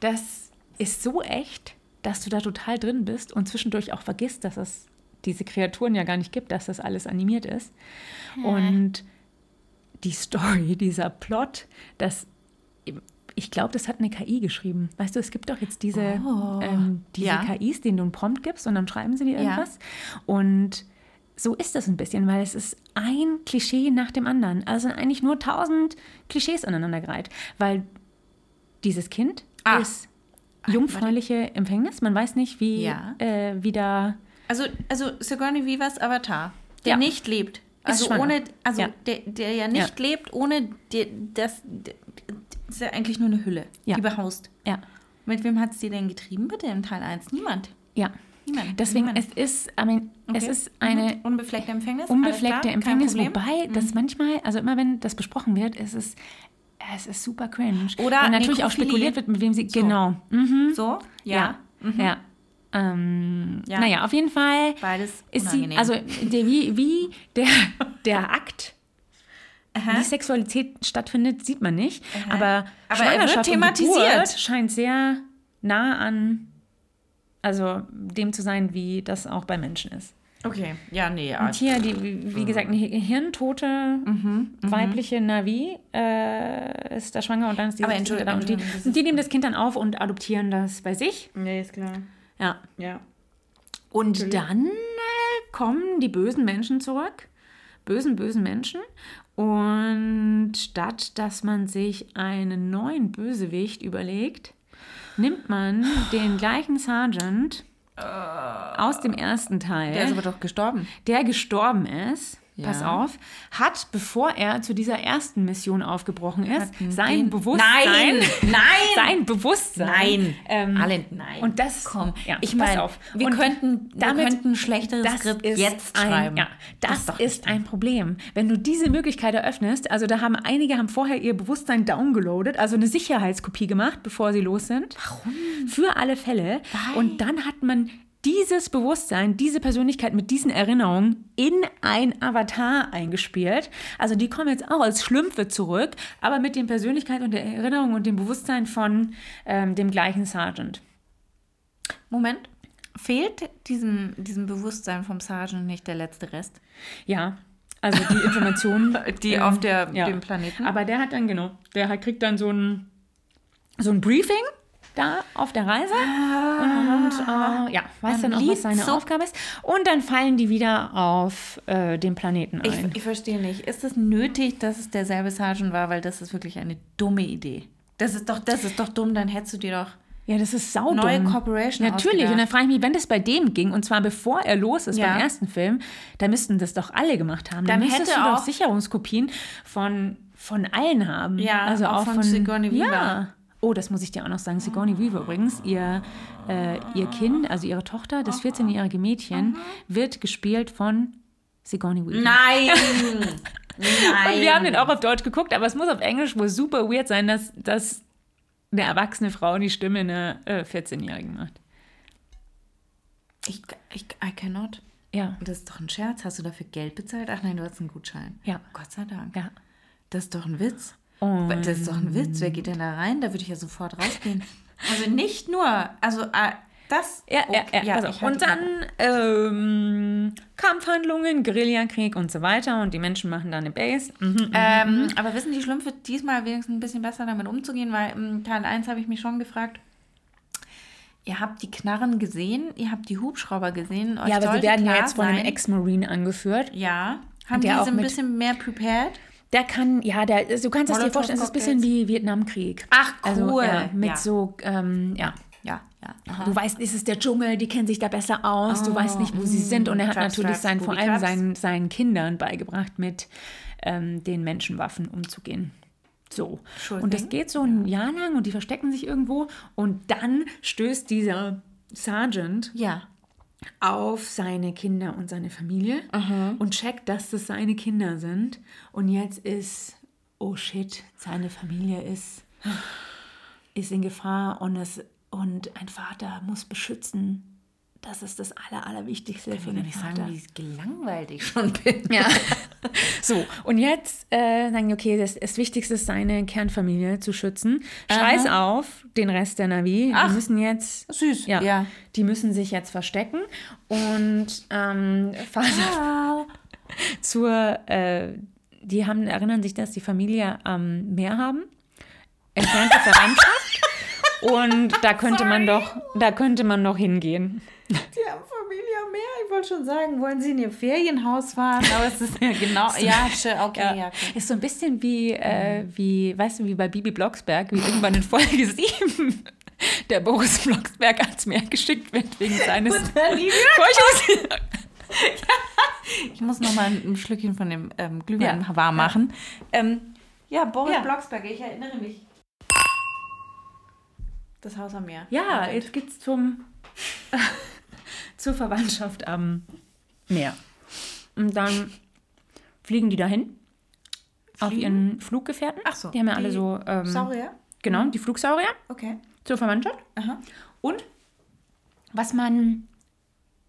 das ist so echt, dass du da total drin bist und zwischendurch auch vergisst, dass es diese Kreaturen ja gar nicht gibt, dass das alles animiert ist. Und die Story, dieser Plot, das ich glaube, das hat eine KI geschrieben. Weißt du, es gibt doch jetzt diese, Oh, ähm, diese ja. KIs, denen du einen Prompt gibst und dann schreiben sie dir Ja. irgendwas. Und so ist das ein bisschen, weil es ist ein Klischee nach dem anderen. Also eigentlich nur tausend Klischees aneinandergereiht. Weil dieses Kind Ah. ist jungfräuliche Empfängnis. Man weiß nicht, wie, Ja. äh, wie da. Also, also Sigourney Weavers Avatar, der Ja. nicht lebt, Also schwanger. ohne, also Ja. der, der ja nicht lebt, ohne die, das, das ist ja eigentlich nur eine Hülle, Ja. die behaust. Ja. Mit wem hat es die denn getrieben, bitte, im Teil 1? Niemand. Ja. Niemand. Deswegen, Niemand. es ist, I mean, es Okay. ist eine Mhm. unbefleckte Empfängnis. unbefleckte Empfängnis, Problem. Mhm. wobei das manchmal, also immer wenn das besprochen wird, ist es, es ist super cringe. Oder Und natürlich auch spekuliert wird, mit wem sie, So. genau. Mhm. So? Ja. Ja. Ähm, Ja. Naja, auf jeden Fall Beides ist sie, unangenehm. also der, wie, wie der, der Akt, wie Sexualität stattfindet, sieht man nicht. Aber, Aber er wird Schwangerschaft thematisiert. Scheint sehr nah an, also dem zu sein, wie das auch bei Menschen ist. Okay, ja, nee, ja. Und hier, die, wie wie gesagt, eine hirntote weibliche Navi äh, ist da schwanger und dann ist die Aber Entschuldigung, da und die, und die nehmen das Kind dann auf und adoptieren das bei sich. Nee, ist klar. Ja. Ja. Und dann äh, kommen die bösen Menschen zurück. Bösen, bösen Menschen. Und statt dass man sich einen neuen Bösewicht überlegt, nimmt man den gleichen Sergeant aus dem ersten Teil, Der ist aber doch gestorben. der gestorben ist. Ja. Pass auf, hat, bevor er zu dieser ersten Mission aufgebrochen ist, sein Bewusstsein, Nein! Nein! sein Bewusstsein, Nein! ähm, Alle, nein. und das, Komm, ja, ich pass meine, auf. wir Und könnten, wir damit- könnten ein schlechteres das Skript ist jetzt ein, schreiben. Ja, das, ist doch ist ein Problem. Wenn du diese Möglichkeit eröffnest, also da haben einige haben vorher ihr Bewusstsein downgeloadet, also eine Sicherheitskopie gemacht, bevor sie los sind. Warum? Für alle Fälle. Und dann hat man dieses Bewusstsein, diese Persönlichkeit mit diesen Erinnerungen in ein Avatar eingespielt. Also die kommen jetzt auch als Schlümpfe zurück, aber mit den Persönlichkeit und der Erinnerung und dem Bewusstsein von ähm, dem gleichen Sergeant. Moment. Fehlt diesem, diesem Bewusstsein vom Sergeant nicht der letzte Rest? Ja, also die Informationen, Die auf der- dem Planeten? Aber der hat dann, genau, der hat, kriegt dann so ein, so ein Briefing da auf der Reise und äh, ja, weiß dann auch, was seine so- Aufgabe ist. Und dann fallen die wieder auf äh, den Planeten ein. Ich, ich verstehe nicht. Ist es nötig, dass es derselbe Sergeant war? Weil das ist wirklich eine dumme Idee. Das ist doch, das ist doch dumm. Dann hättest du dir doch. ja, das ist saudumm. Neue Corporation Natürlich. Und dann ausgedacht. frage ich mich, wenn das bei dem ging, und zwar bevor er los ist Ja. beim ersten Film, dann müssten das doch alle gemacht haben. Dann, Dann müsstest hätte du doch Sicherungskopien von, von allen haben. Ja, also auch auch, von von, Sigourney Weaver. Ja. Oh, das muss ich dir auch noch sagen. Sigourney Weaver übrigens, ihr, äh, ihr Kind, also ihre Tochter, das 14-jährige Mädchen, wird gespielt von Sigourney Weaver. Nein! Und wir haben den auch auf Deutsch geguckt, aber es muss auf Englisch wohl super weird sein, dass, dass eine erwachsene Frau die Stimme einer äh, 14-Jährigen macht. Ich, ich, I cannot. Ja. Das ist doch ein Scherz. Hast du dafür Geld bezahlt? Ach nein, du hast einen Gutschein. Ja. Gott sei Dank. Ja. Das ist doch ein Witz. Und- Das ist doch ein Witz. Wer geht denn da rein? Da würde ich ja sofort rausgehen. Also nicht nur, also äh, das. Ja, ja, okay, ja. pass auf. ich und dann ähm, Kampfhandlungen, Guerillakrieg und so weiter und die Menschen machen da eine Base. Mhm. Ähm, aber wissen die Schlümpfe diesmal wenigstens ein bisschen besser damit umzugehen? Weil im Teil 1 habe ich mich schon gefragt, ihr habt die Knarren gesehen, ihr habt die Hubschrauber gesehen. Ja, aber sie werden ja jetzt von einem Ex-Marine angeführt. Ja, haben die auch so ein bisschen mehr prepared? Der kann, ja, der, du kannst es dir vorstellen, es ist ein bisschen wie Vietnamkrieg. Ach, Also, cool. ja, mit Ja. so, ähm, ja. Ja, ja. Aha. Du weißt, es ist der Dschungel, die kennen sich da besser aus, du weißt nicht, wo sie sind. Und er hat Trap, natürlich seinen, vor allem Traps. seinen, seinen Kindern beigebracht, mit ähm, den Menschenwaffen umzugehen. So. Sure und das geht so ein Jahr lang und die verstecken sich irgendwo. Und dann stößt dieser Sergeant Ja. Auf seine Kinder und seine Familie und checkt, dass das seine Kinder sind. Und jetzt ist, oh shit, seine Familie ist, ist in Gefahr und, es, und ein Vater muss beschützen. Das ist das Aller, Allerwichtigste für Ich den nicht Vater. sagen, wie gelangweilt ich schon bin. Ja. So, und jetzt äh, sagen okay, das, das Wichtigste ist, seine Kernfamilie zu schützen. Scheiß auf den Rest der Navi. Ach. Die müssen jetzt. Süß, Ja, ja. Die müssen sich jetzt verstecken und ähm, fahren zur. Äh, die haben, erinnern sich, dass die Familie am Meer haben. Entfernte Verwandtschaft. Und da könnte man doch, da könnte man doch hingehen. Die haben Familie am Meer. Ich wollte schon sagen, wollen sie in ihr Ferienhaus fahren? Aber es ist ja genau. ja, schön, okay, ja. Ja, okay. Ist so ein bisschen wie, äh, wie, weißt du, wie bei Bibi Blocksberg, wie irgendwann in Folge 7 der Boris Blocksberg ans Meer geschickt wird wegen seines Ich muss noch mal ein Schlückchen von dem ähm, Glühwein Ja. warm machen. Ähm, ja, Boris Ja. Blocksberg, ich erinnere mich. Das Haus am Meer. Ja, jetzt geht's zum zur Verwandtschaft am Meer. Und dann fliegen die dahin auf Fliegen? ihren Fluggefährten. Ach so, Die haben ja alle so ähm, Saurier? genau die Flugsaurier Okay. zur Verwandtschaft. Aha. Und was man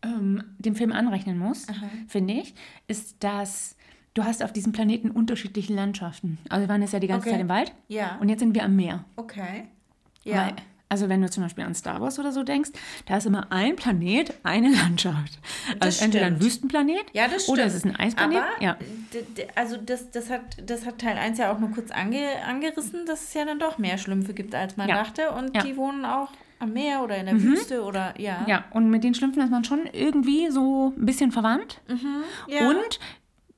ähm, dem Film anrechnen muss, finde ich, ist, dass du hast auf diesem Planeten unterschiedliche Landschaften. Also wir waren jetzt ja die ganze Okay. Zeit im Wald Ja. und jetzt sind wir am Meer. Okay. Weil, also wenn du zum Beispiel an Star Wars oder so denkst, da ist immer ein Planet, eine Landschaft. Das Also entweder ein stimmt. Wüstenplanet Ja, das stimmt. oder es ist ein Eisplanet. Aber, ja. also das, das, hat, das hat Teil 1 ja auch nur kurz ange, angerissen, dass es ja dann doch mehr Schlümpfe gibt, als man Ja. dachte. Und Ja. Mhm. die wohnen auch am Meer oder in der Wüste oder ja. ja, und mit den Schlümpfen ist man schon irgendwie so ein bisschen verwandt. Ja. Und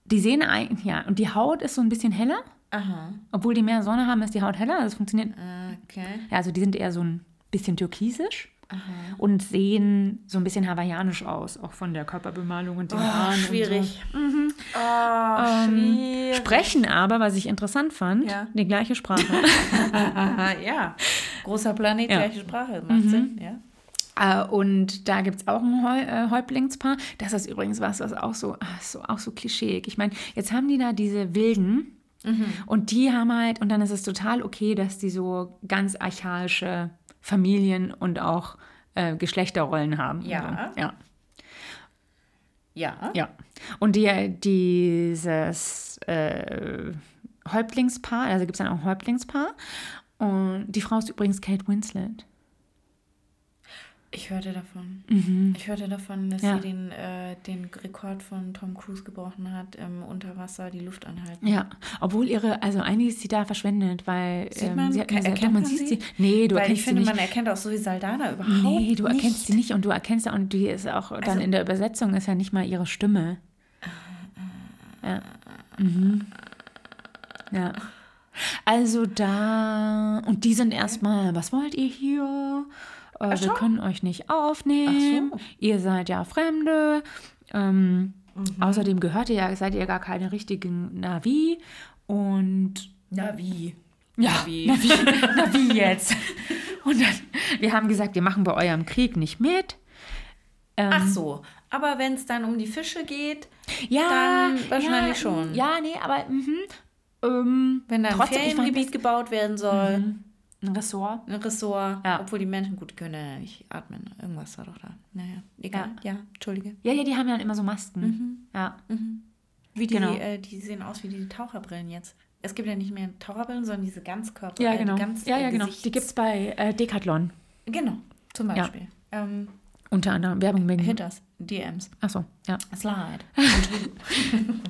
die sehen eigentlich, ja, und die Haut ist so ein bisschen heller. Aha. Obwohl die mehr Sonne haben, ist die Haut heller. Das funktioniert. Okay. Ja, also die sind eher so ein bisschen türkisisch. Und sehen so ein bisschen hawaiianisch aus, auch von der Körperbemalung und den Oh, Haaren. schwierig. Und Oh, so. schwierig. Sprechen aber, was ich interessant fand, Ja. die gleiche Sprache. Aha, ja. Großer Planet, Ja. gleiche Sprache. Macht Sinn, ja. Äh, und da gibt es auch ein äh, Häuptlingspaar. Das ist übrigens was, was auch so, so, auch so klischeeig. Ich meine, jetzt haben die da diese Wilden und die haben halt, und dann ist es total okay, dass die so ganz archaische Familien und auch äh, Geschlechterrollen haben. Ja. So. Ja. Ja. Ja. Und die, dieses äh, Häuptlingspaar, also gibt es dann auch ein Häuptlingspaar. Und die Frau ist übrigens Kate Winslet. Ich hörte davon. Ich hörte davon, dass Ja. sie den, äh, den Rekord von Tom Cruise gebrochen hat, im Unterwasser die Luft anhalten. Ja, obwohl ihre, also eigentlich ist sie da verschwendet, weil Sieht ähm, man, sie hat, ke- sie, erkennt doch, man man sieht sie? sie. Nee, du Weil erkennst ich finde, sie man nicht. erkennt auch Zoe Saldana überhaupt Nee, du nicht. erkennst sie nicht und du erkennst ja, und die ist auch dann Also- in der Übersetzung ist ja nicht mal ihre Stimme. Ja. Mhm. Ja. Also da, und die sind erstmal, was wollt ihr hier? Äh, wir können euch nicht aufnehmen. Ach so. Ihr seid ja Fremde. Ähm, Mhm. Außerdem gehört ihr ja, seid ihr gar keine richtigen Navi. Und Na wie? ja, wie? Na wie, na wie jetzt? Und dann, wir haben gesagt, wir machen bei eurem Krieg nicht mit. Ähm, Ach so. Aber wenn es dann um die Fische geht, ja, dann wahrscheinlich ja, schon. Ja, nee, aber mhm, ähm, wenn da ein trotzdem, Feriengebiet gebaut werden soll, das- ein Ressort. ein Ressort, Ja. obwohl die Menschen gut können ja nicht atmen. Irgendwas war doch da. Naja, egal. Ja, Entschuldige. Ja, ja, die haben ja immer so Masken. Ja. Wie die, Genau. äh, die sehen aus wie die Taucherbrillen jetzt. Es gibt ja nicht mehr Taucherbrillen, sondern diese Ganzkörper. Ja, äh, genau. Die ganz, ja, äh, ja, genau. Gesichts- Die gibt es bei äh, Decathlon. Genau, zum Beispiel. Ähm, Unter anderem Werbung wegen. Hitters, DMs. Achso, ja. Slide.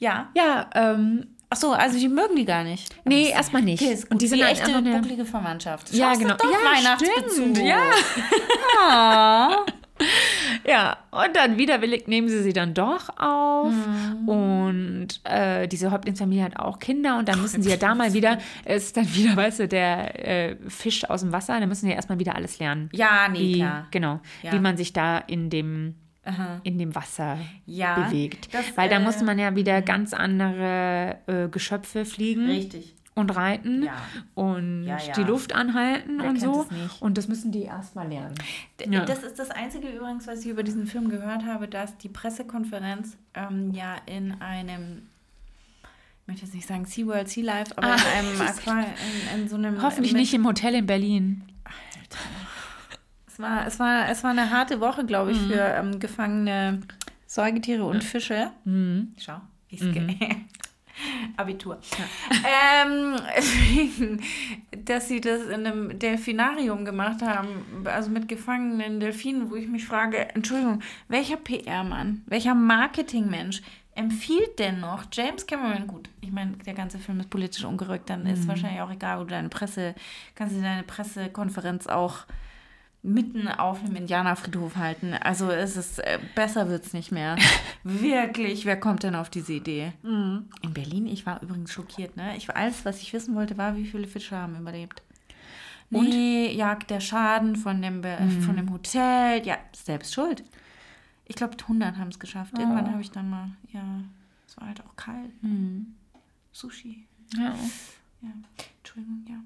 ja. Ja, ähm, Ach so, also die mögen die gar nicht. nee, erstmal nicht. Okay. Und die sind die halt echte eine- bucklige Verwandtschaft. Ja, Schaust genau. Doch Ja, Weihnachtsbezug. stimmt. Ja. Ja, und dann widerwillig nehmen sie sie dann doch auf. Mhm. Und äh, diese Häuptlingsfamilie hat auch Kinder. Und dann müssen sie ja da mal wieder, es ist dann wieder, weißt du, der äh, Fisch aus dem Wasser, dann müssen sie ja erstmal wieder alles lernen. Ja, nee, wie, klar. Genau, Ja. wie man sich da in dem, Aha. in dem Wasser Ja, bewegt. das, Weil da äh, muss man ja wieder ganz andere äh, Geschöpfe fliegen Richtig. und reiten Ja. und Ja, ja. die Luft anhalten Wer und so. nicht? Und das müssen die erstmal lernen. D- Ja. Das ist das Einzige übrigens, was ich über diesen Film gehört habe, dass die Pressekonferenz ähm, ja in einem, ich möchte jetzt nicht sagen SeaWorld, Sea Life, aber Ah. in einem Aqua, in, in so einem... Hoffentlich mit- nicht im Hotel in Berlin. Es war, es war, es war eine harte Woche, glaube Mhm. ich, für ähm, gefangene Säugetiere und Fische. Mhm. Schau, ich Abitur. Ähm, deswegen, dass sie das in einem Delfinarium gemacht haben, also mit gefangenen Delfinen, wo ich mich frage, Entschuldigung, welcher PR-Mann, welcher Marketingmensch empfiehlt denn noch James Cameron, gut, ich meine, der ganze Film ist politisch ungerückt, dann ist wahrscheinlich auch egal, wo du deine Presse, kannst du deine Pressekonferenz auch mitten auf einem Indianerfriedhof halten. Also es ist, äh, besser wird es nicht mehr. Wirklich, wer kommt denn auf diese Idee? In Berlin, ich war übrigens schockiert, ne? Ich, alles, was ich wissen wollte, war, wie viele Fische haben überlebt. Nee, jagt der Schaden von dem, Be- von dem Hotel. Ja, selbst schuld. Ich glaube, 100 haben es geschafft. Irgendwann habe ich dann mal, ja, es war halt auch kalt. Sushi. Ja. Ja, Entschuldigung, ja.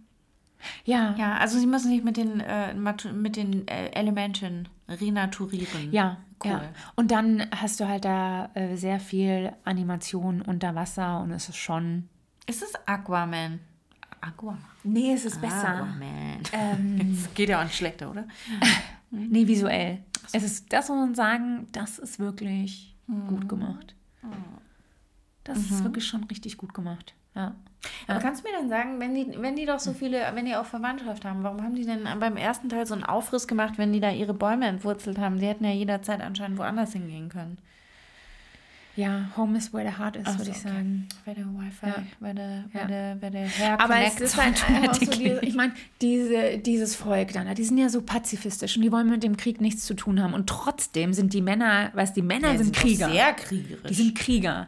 Ja. Ja, also sie müssen sich mit den, äh, mit den äh, Elementen renaturieren. Ja, Cool. ja. Und dann hast du halt da äh, sehr viel Animation unter Wasser und es ist schon. Ist es Aquaman? Aqua. Nee, es ist Aquaman. Ähm, Das geht ja auch nicht schlechter, oder? nee, visuell. Es ist, das muss man sagen, das ist wirklich gut gemacht. Das ist wirklich schon richtig gut gemacht. Ja. Aber kannst du mir dann sagen, wenn die, wenn die doch so viele, wenn die auch Verwandtschaft haben, warum haben die denn beim ersten Teil so einen Aufriss gemacht, wenn die da ihre Bäume entwurzelt haben? Die hätten ja jederzeit anscheinend woanders hingehen können. ja, Home is where the heart is, Ach würde so, ich okay. sagen. Bei der Wi-Fi, Ja. bei der, bei Ja. der, bei der Hair Aber es ist halt einfach so, diese, ich meine, diese, dieses Volk dann, die sind ja so pazifistisch und die wollen mit dem Krieg nichts zu tun haben. Und trotzdem sind die Männer, weißt die Männer Ja, sind doch Krieger. Sehr kriegerisch. Die sind Krieger.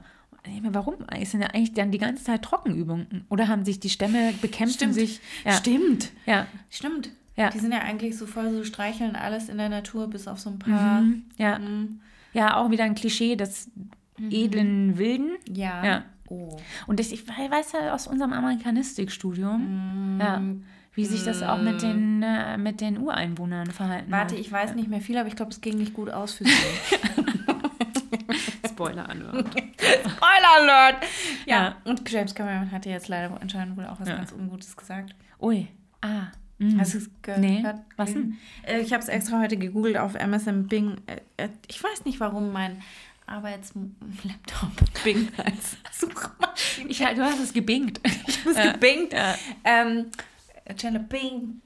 Warum? Es sind ja eigentlich dann die ganze Zeit Trockenübungen. Oder haben sich die Stämme bekämpft und Stimmt. sich. Ja, Stimmt. Ja, Stimmt. Ja. Die sind ja eigentlich so voll so streicheln alles in der Natur, bis auf so ein paar. ja. Ja, auch wieder ein Klischee des edlen Wilden. Ja. Ja. Oh. Und ich, ich weiß ja aus unserem Amerikanistikstudium, ja, wie sich das auch mit den, äh, mit den Ureinwohnern verhalten Warte, hat. ich weiß nicht mehr viel, aber ich glaube, es ging nicht gut aus für sie. Spoiler Alert. Spoiler Alert! Ja. Ja. Und James Cameron hatte jetzt leider anscheinend wohl auch was Ja. ganz Ungutes gesagt. Ui, ah. mm. Hast du es gehört? Nee, was gelesen? Äh, Ich habe es extra heute gegoogelt auf Amazon Bing. Äh, äh, Ich weiß nicht, warum mein Arbeitslaptop Bing als Suchmaschine. Ich, du hast es gebingt. Ich muss gebingt. Ja. Ähm, Channel Bing.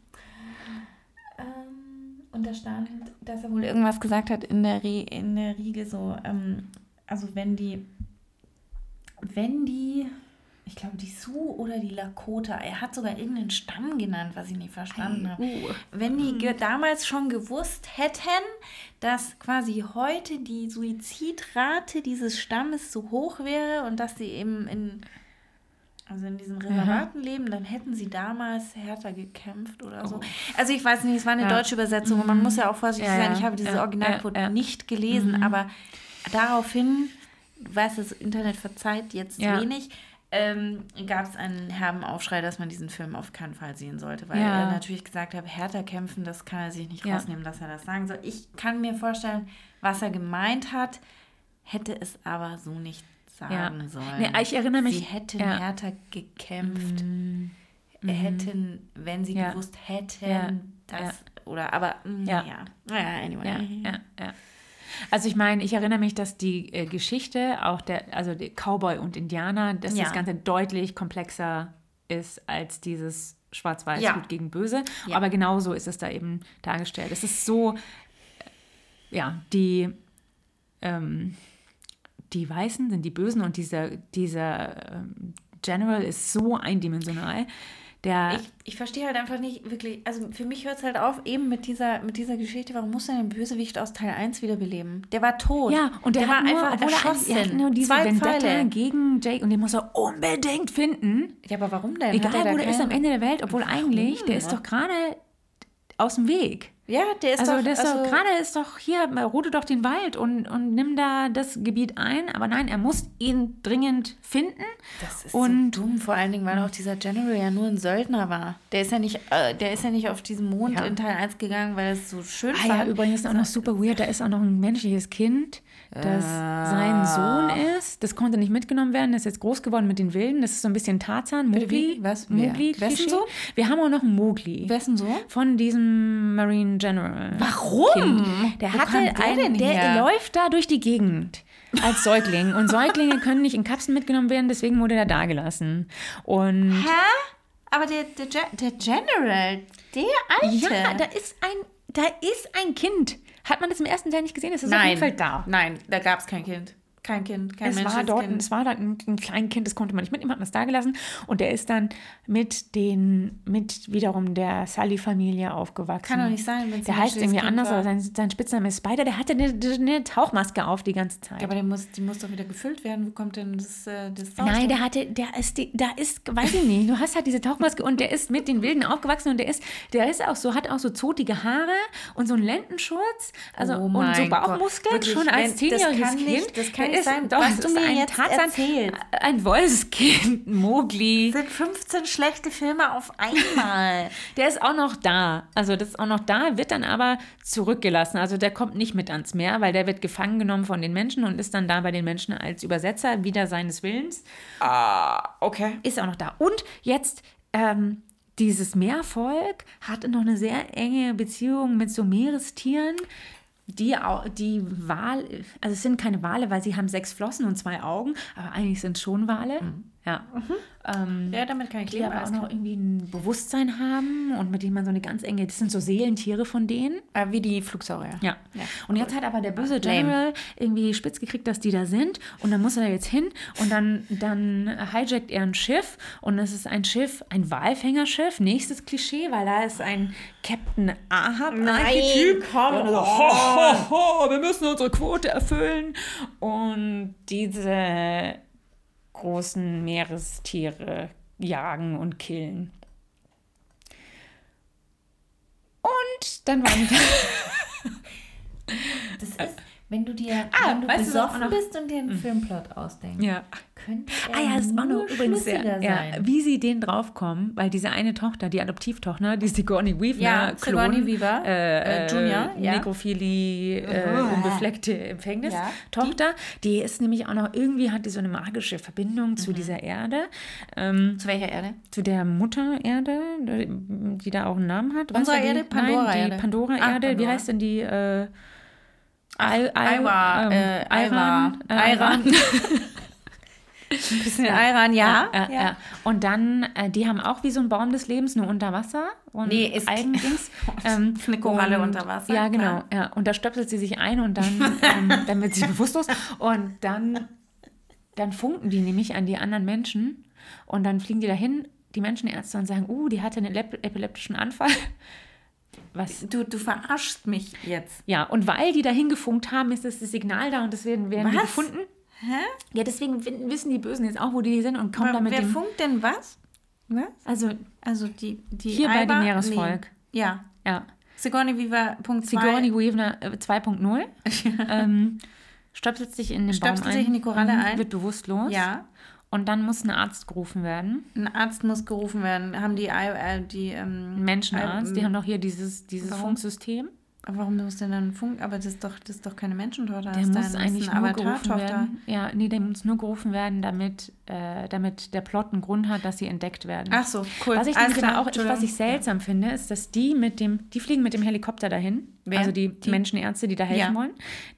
Ähm, und da stand, dass er wohl irgendwas gesagt hat in der, Re in der Riege so, ähm, also wenn die, wenn die, ich glaube die Sioux oder die Lakota, er hat sogar irgendeinen Stamm genannt, was ich nicht verstanden habe. Wenn die ge damals schon gewusst hätten, dass quasi heute die Suizidrate dieses Stammes so hoch wäre und dass sie eben in also in diesen Reservaten leben, dann hätten sie damals härter gekämpft oder so. Also ich weiß nicht, es war eine Ja. deutsche Übersetzung und man muss ja auch vorsichtig Ja, sein. Ich habe dieses Ja, Originalquote nicht gelesen, aber daraufhin, weißt, das Internet verzeiht jetzt Ja. wenig, ähm, gab es einen herben Aufschrei, dass man diesen Film auf keinen Fall sehen sollte, weil Ja. er natürlich gesagt hat, härter kämpfen, das kann er sich nicht Ja. rausnehmen, dass er das sagen soll. Ich kann mir vorstellen, was er gemeint hat, hätte es aber so nicht sagen Ja. sollen. Nee, ich erinnere mich- Sie hätten härter gekämpft, hätten, wenn sie gewusst hätten, dass, oder, aber, mm, Ja. ja. Naja, anyway. Ja, ja, ja. Also ich meine, ich erinnere mich, dass die äh, Geschichte, auch der, also der Cowboy und Indianer, dass Ja. das Ganze deutlich komplexer ist als dieses Schwarz-Weiß, Ja. Gut gegen Böse. Ja. Aber genauso ist es da eben dargestellt. Es ist so, äh, ja, die, ähm, die Weißen sind die Bösen und dieser, dieser ähm, General ist so eindimensional. Der, Ich, ich verstehe halt einfach nicht wirklich, also für mich hört es halt auf, eben mit dieser, mit dieser Geschichte, warum muss er den Bösewicht aus Teil 1 wiederbeleben? Der war tot. Ja, und der, war hat nur, einfach er, erschossen. er hat nur diese Zwei Vendetta Pfeile. gegen Jake und den muss er unbedingt finden. Ja, aber warum denn? Egal, er wo der ist am Ende der Welt, obwohl eigentlich, der ist doch gerade aus dem Weg. Ja, der ist Also, doch, ist also, gerade ist doch hier, rote doch den Wald und, und nimm da das Gebiet ein. Aber nein, er muss ihn dringend finden. Das ist und so dumm, vor allen Dingen, weil auch dieser General ja nur ein Söldner war. Der ist ja nicht, äh, der ist ja nicht auf diesen Mond Ja. in Teil 1 gegangen, weil es so schön Ah ja, fand. übrigens ist auch noch super weird, da ist auch noch ein menschliches Kind, das sein Sohn ist. Das konnte nicht mitgenommen werden, das ist jetzt groß geworden mit den Wilden. Das ist so ein bisschen Tarzan, Mowgli. Was? Mowgli Wessen Klischee. Sohn? Wir haben auch noch einen Mowgli. Wessen Sohn? Von diesem Marine General. Warum? Kind. Der Wo hatte kam der her? läuft da durch die Gegend als Säugling. Und Säuglinge können nicht in Kapseln mitgenommen werden, deswegen wurde er da gelassen. Und Hä? Aber der, der, der General, der Alte. ja, da ist ein, da ist ein Kind. Hat man das im ersten Teil nicht gesehen? Das ist auf jeden Nein, Fall da. Nein, da gab es kein Kind. Kein Kind, kein es war dort, Kind. es war dort ein, ein kleines Kind, das konnte man nicht mitnehmen, hat man es da gelassen. Und der ist dann mit den, mit wiederum der Sully-Familie aufgewachsen. Kann doch nicht sein, wenn's ein Der heißt irgendwie Kind anders, war. aber sein, sein Spitzname ist Spider. Der hatte eine, eine Tauchmaske auf die ganze Zeit. Ja, aber muss, die muss doch wieder gefüllt werden. Wo kommt denn das, äh, das? Nein, der hatte, der ist, die, da ist, weiß ich nicht, du hast halt diese Tauchmaske und der ist mit den Wilden aufgewachsen und der ist, der ist auch so, hat auch so zotige Haare und so einen Lendenschurz, also Oh und so. Bauchmuskeln Wirklich, schon wenn- als zehnjähriges Kind. nicht- das kann Nicht sein, doch, was das du ist mir ein jetzt Tarzan, erzählst. ein Wolfskind, Mowgli. sind 15 schlechte Filme auf einmal. Der ist auch noch da. Also das ist auch noch da, wird dann aber zurückgelassen. Also der kommt nicht mit ans Meer, weil der wird gefangen genommen von den Menschen und ist dann da bei den Menschen als Übersetzer wieder seines Willens. okay. Ist auch noch da. Und jetzt ähm, dieses Meervolk hatte noch eine sehr enge Beziehung mit so Meerestieren. Die, die Wal, also es sind keine Wale, weil sie haben sechs Flossen und zwei Augen, aber eigentlich sind es schon Wale. Ja. Ähm, Ja, damit kann ich die leben. aber auch noch irgendwie ein Bewusstsein haben und mit denen man so eine ganz enge, das sind so Seelentiere von denen. Äh, wie die Flugsaurier. Ja. Ja. Und jetzt hat aber der böse. General irgendwie spitz gekriegt, dass die da sind. Und dann muss er da jetzt hin. Und dann, dann hijackt er ein Schiff. Und es ist ein Schiff, ein Walfängerschiff. Nächstes Klischee, weil da ist ein Captain Ahab-Archetyp. komm, so, ho, ho, ho, wir müssen unsere Quote erfüllen. Und diese großen Meerestiere jagen und killen. Und dann waren Das ist, wenn du dir, Ah, wenn du du, besoffen noch- bist und dir einen Filmplot ausdenkst, ja. könnte er Ah ja, ist auch noch übrigens sehr, ja, sein. wie sie den draufkommen, weil diese eine Tochter, die Adoptivtochter, die Sigourney Weaver, Ja, Klon, Sigourney Weaver, äh, äh, Junior, ja. Nekrophilie, äh, Mhm. unbefleckte Empfängnis, Ja, Tochter, die ist nämlich auch noch, irgendwie hat die so eine magische Verbindung Mhm. zu dieser Erde, ähm, Zu welcher Erde? zu der Mutter Erde, die da auch einen Namen hat. Unsere du, die- Erde? Pandora-Erde. Nein, die Pandora-Erde, Ah, wie Pandora. heißt denn die, ähm, äh, Iran. Ein bisschen Iran, ja. Ja, ja. Und dann, äh, die haben auch wie so ein Baum des Lebens, nur unter Wasser. Und Nee, ist- Eigendings. ähm, Ist eine Koralle und, unter Wasser, Ja, genau. Ja. Und da stöpselt sie sich ein und dann, ähm, dann wird sie bewusstlos. Und dann, dann funken die nämlich an die anderen Menschen. Und dann fliegen die dahin, die Menschenärzte, und sagen, uh, die hatte einen ep epileptischen Anfall. Was Du, du verarschst mich jetzt. ja, und weil die dahin gefunkt haben, ist das, das Signal da und das werden, werden die Was? gefunden. Hä? Ja, deswegen wissen die Bösen jetzt auch, wo die sind und kommen da mit Wer funkt denn was? Was? Also Also die, die Hier bei dem Meeresvolk. Nee. Ja. Ja, Sigourney Weaver, Punkt 2. Sigourney Weaver äh, 2.0 ähm, stöpselt sich in den Stöpselt Baum sich ein, in die Koralle ein. wird bewusstlos Ja. Und dann muss ein Arzt gerufen werden. Ein Arzt muss gerufen werden. Haben die, äh, die ähm, Menschenarzt, ähm, die haben doch hier dieses, dieses warum? Funksystem. Warum muss denn dann Funk? Aber das ist doch, das ist doch keine Menschentochter. Der das ist muss dann- eigentlich nur gerufen werden. Ja, nee, der muss nur gerufen werden, damit, äh, damit der Plot einen Grund hat, dass sie entdeckt werden. Ach so, cool. Was ich klar, aber auch, was ich seltsam finde, ist, dass die mit dem, die fliegen mit dem Helikopter dahin. Wer? Also die, Die? Menschenärzte, die da helfen Ja. wollen,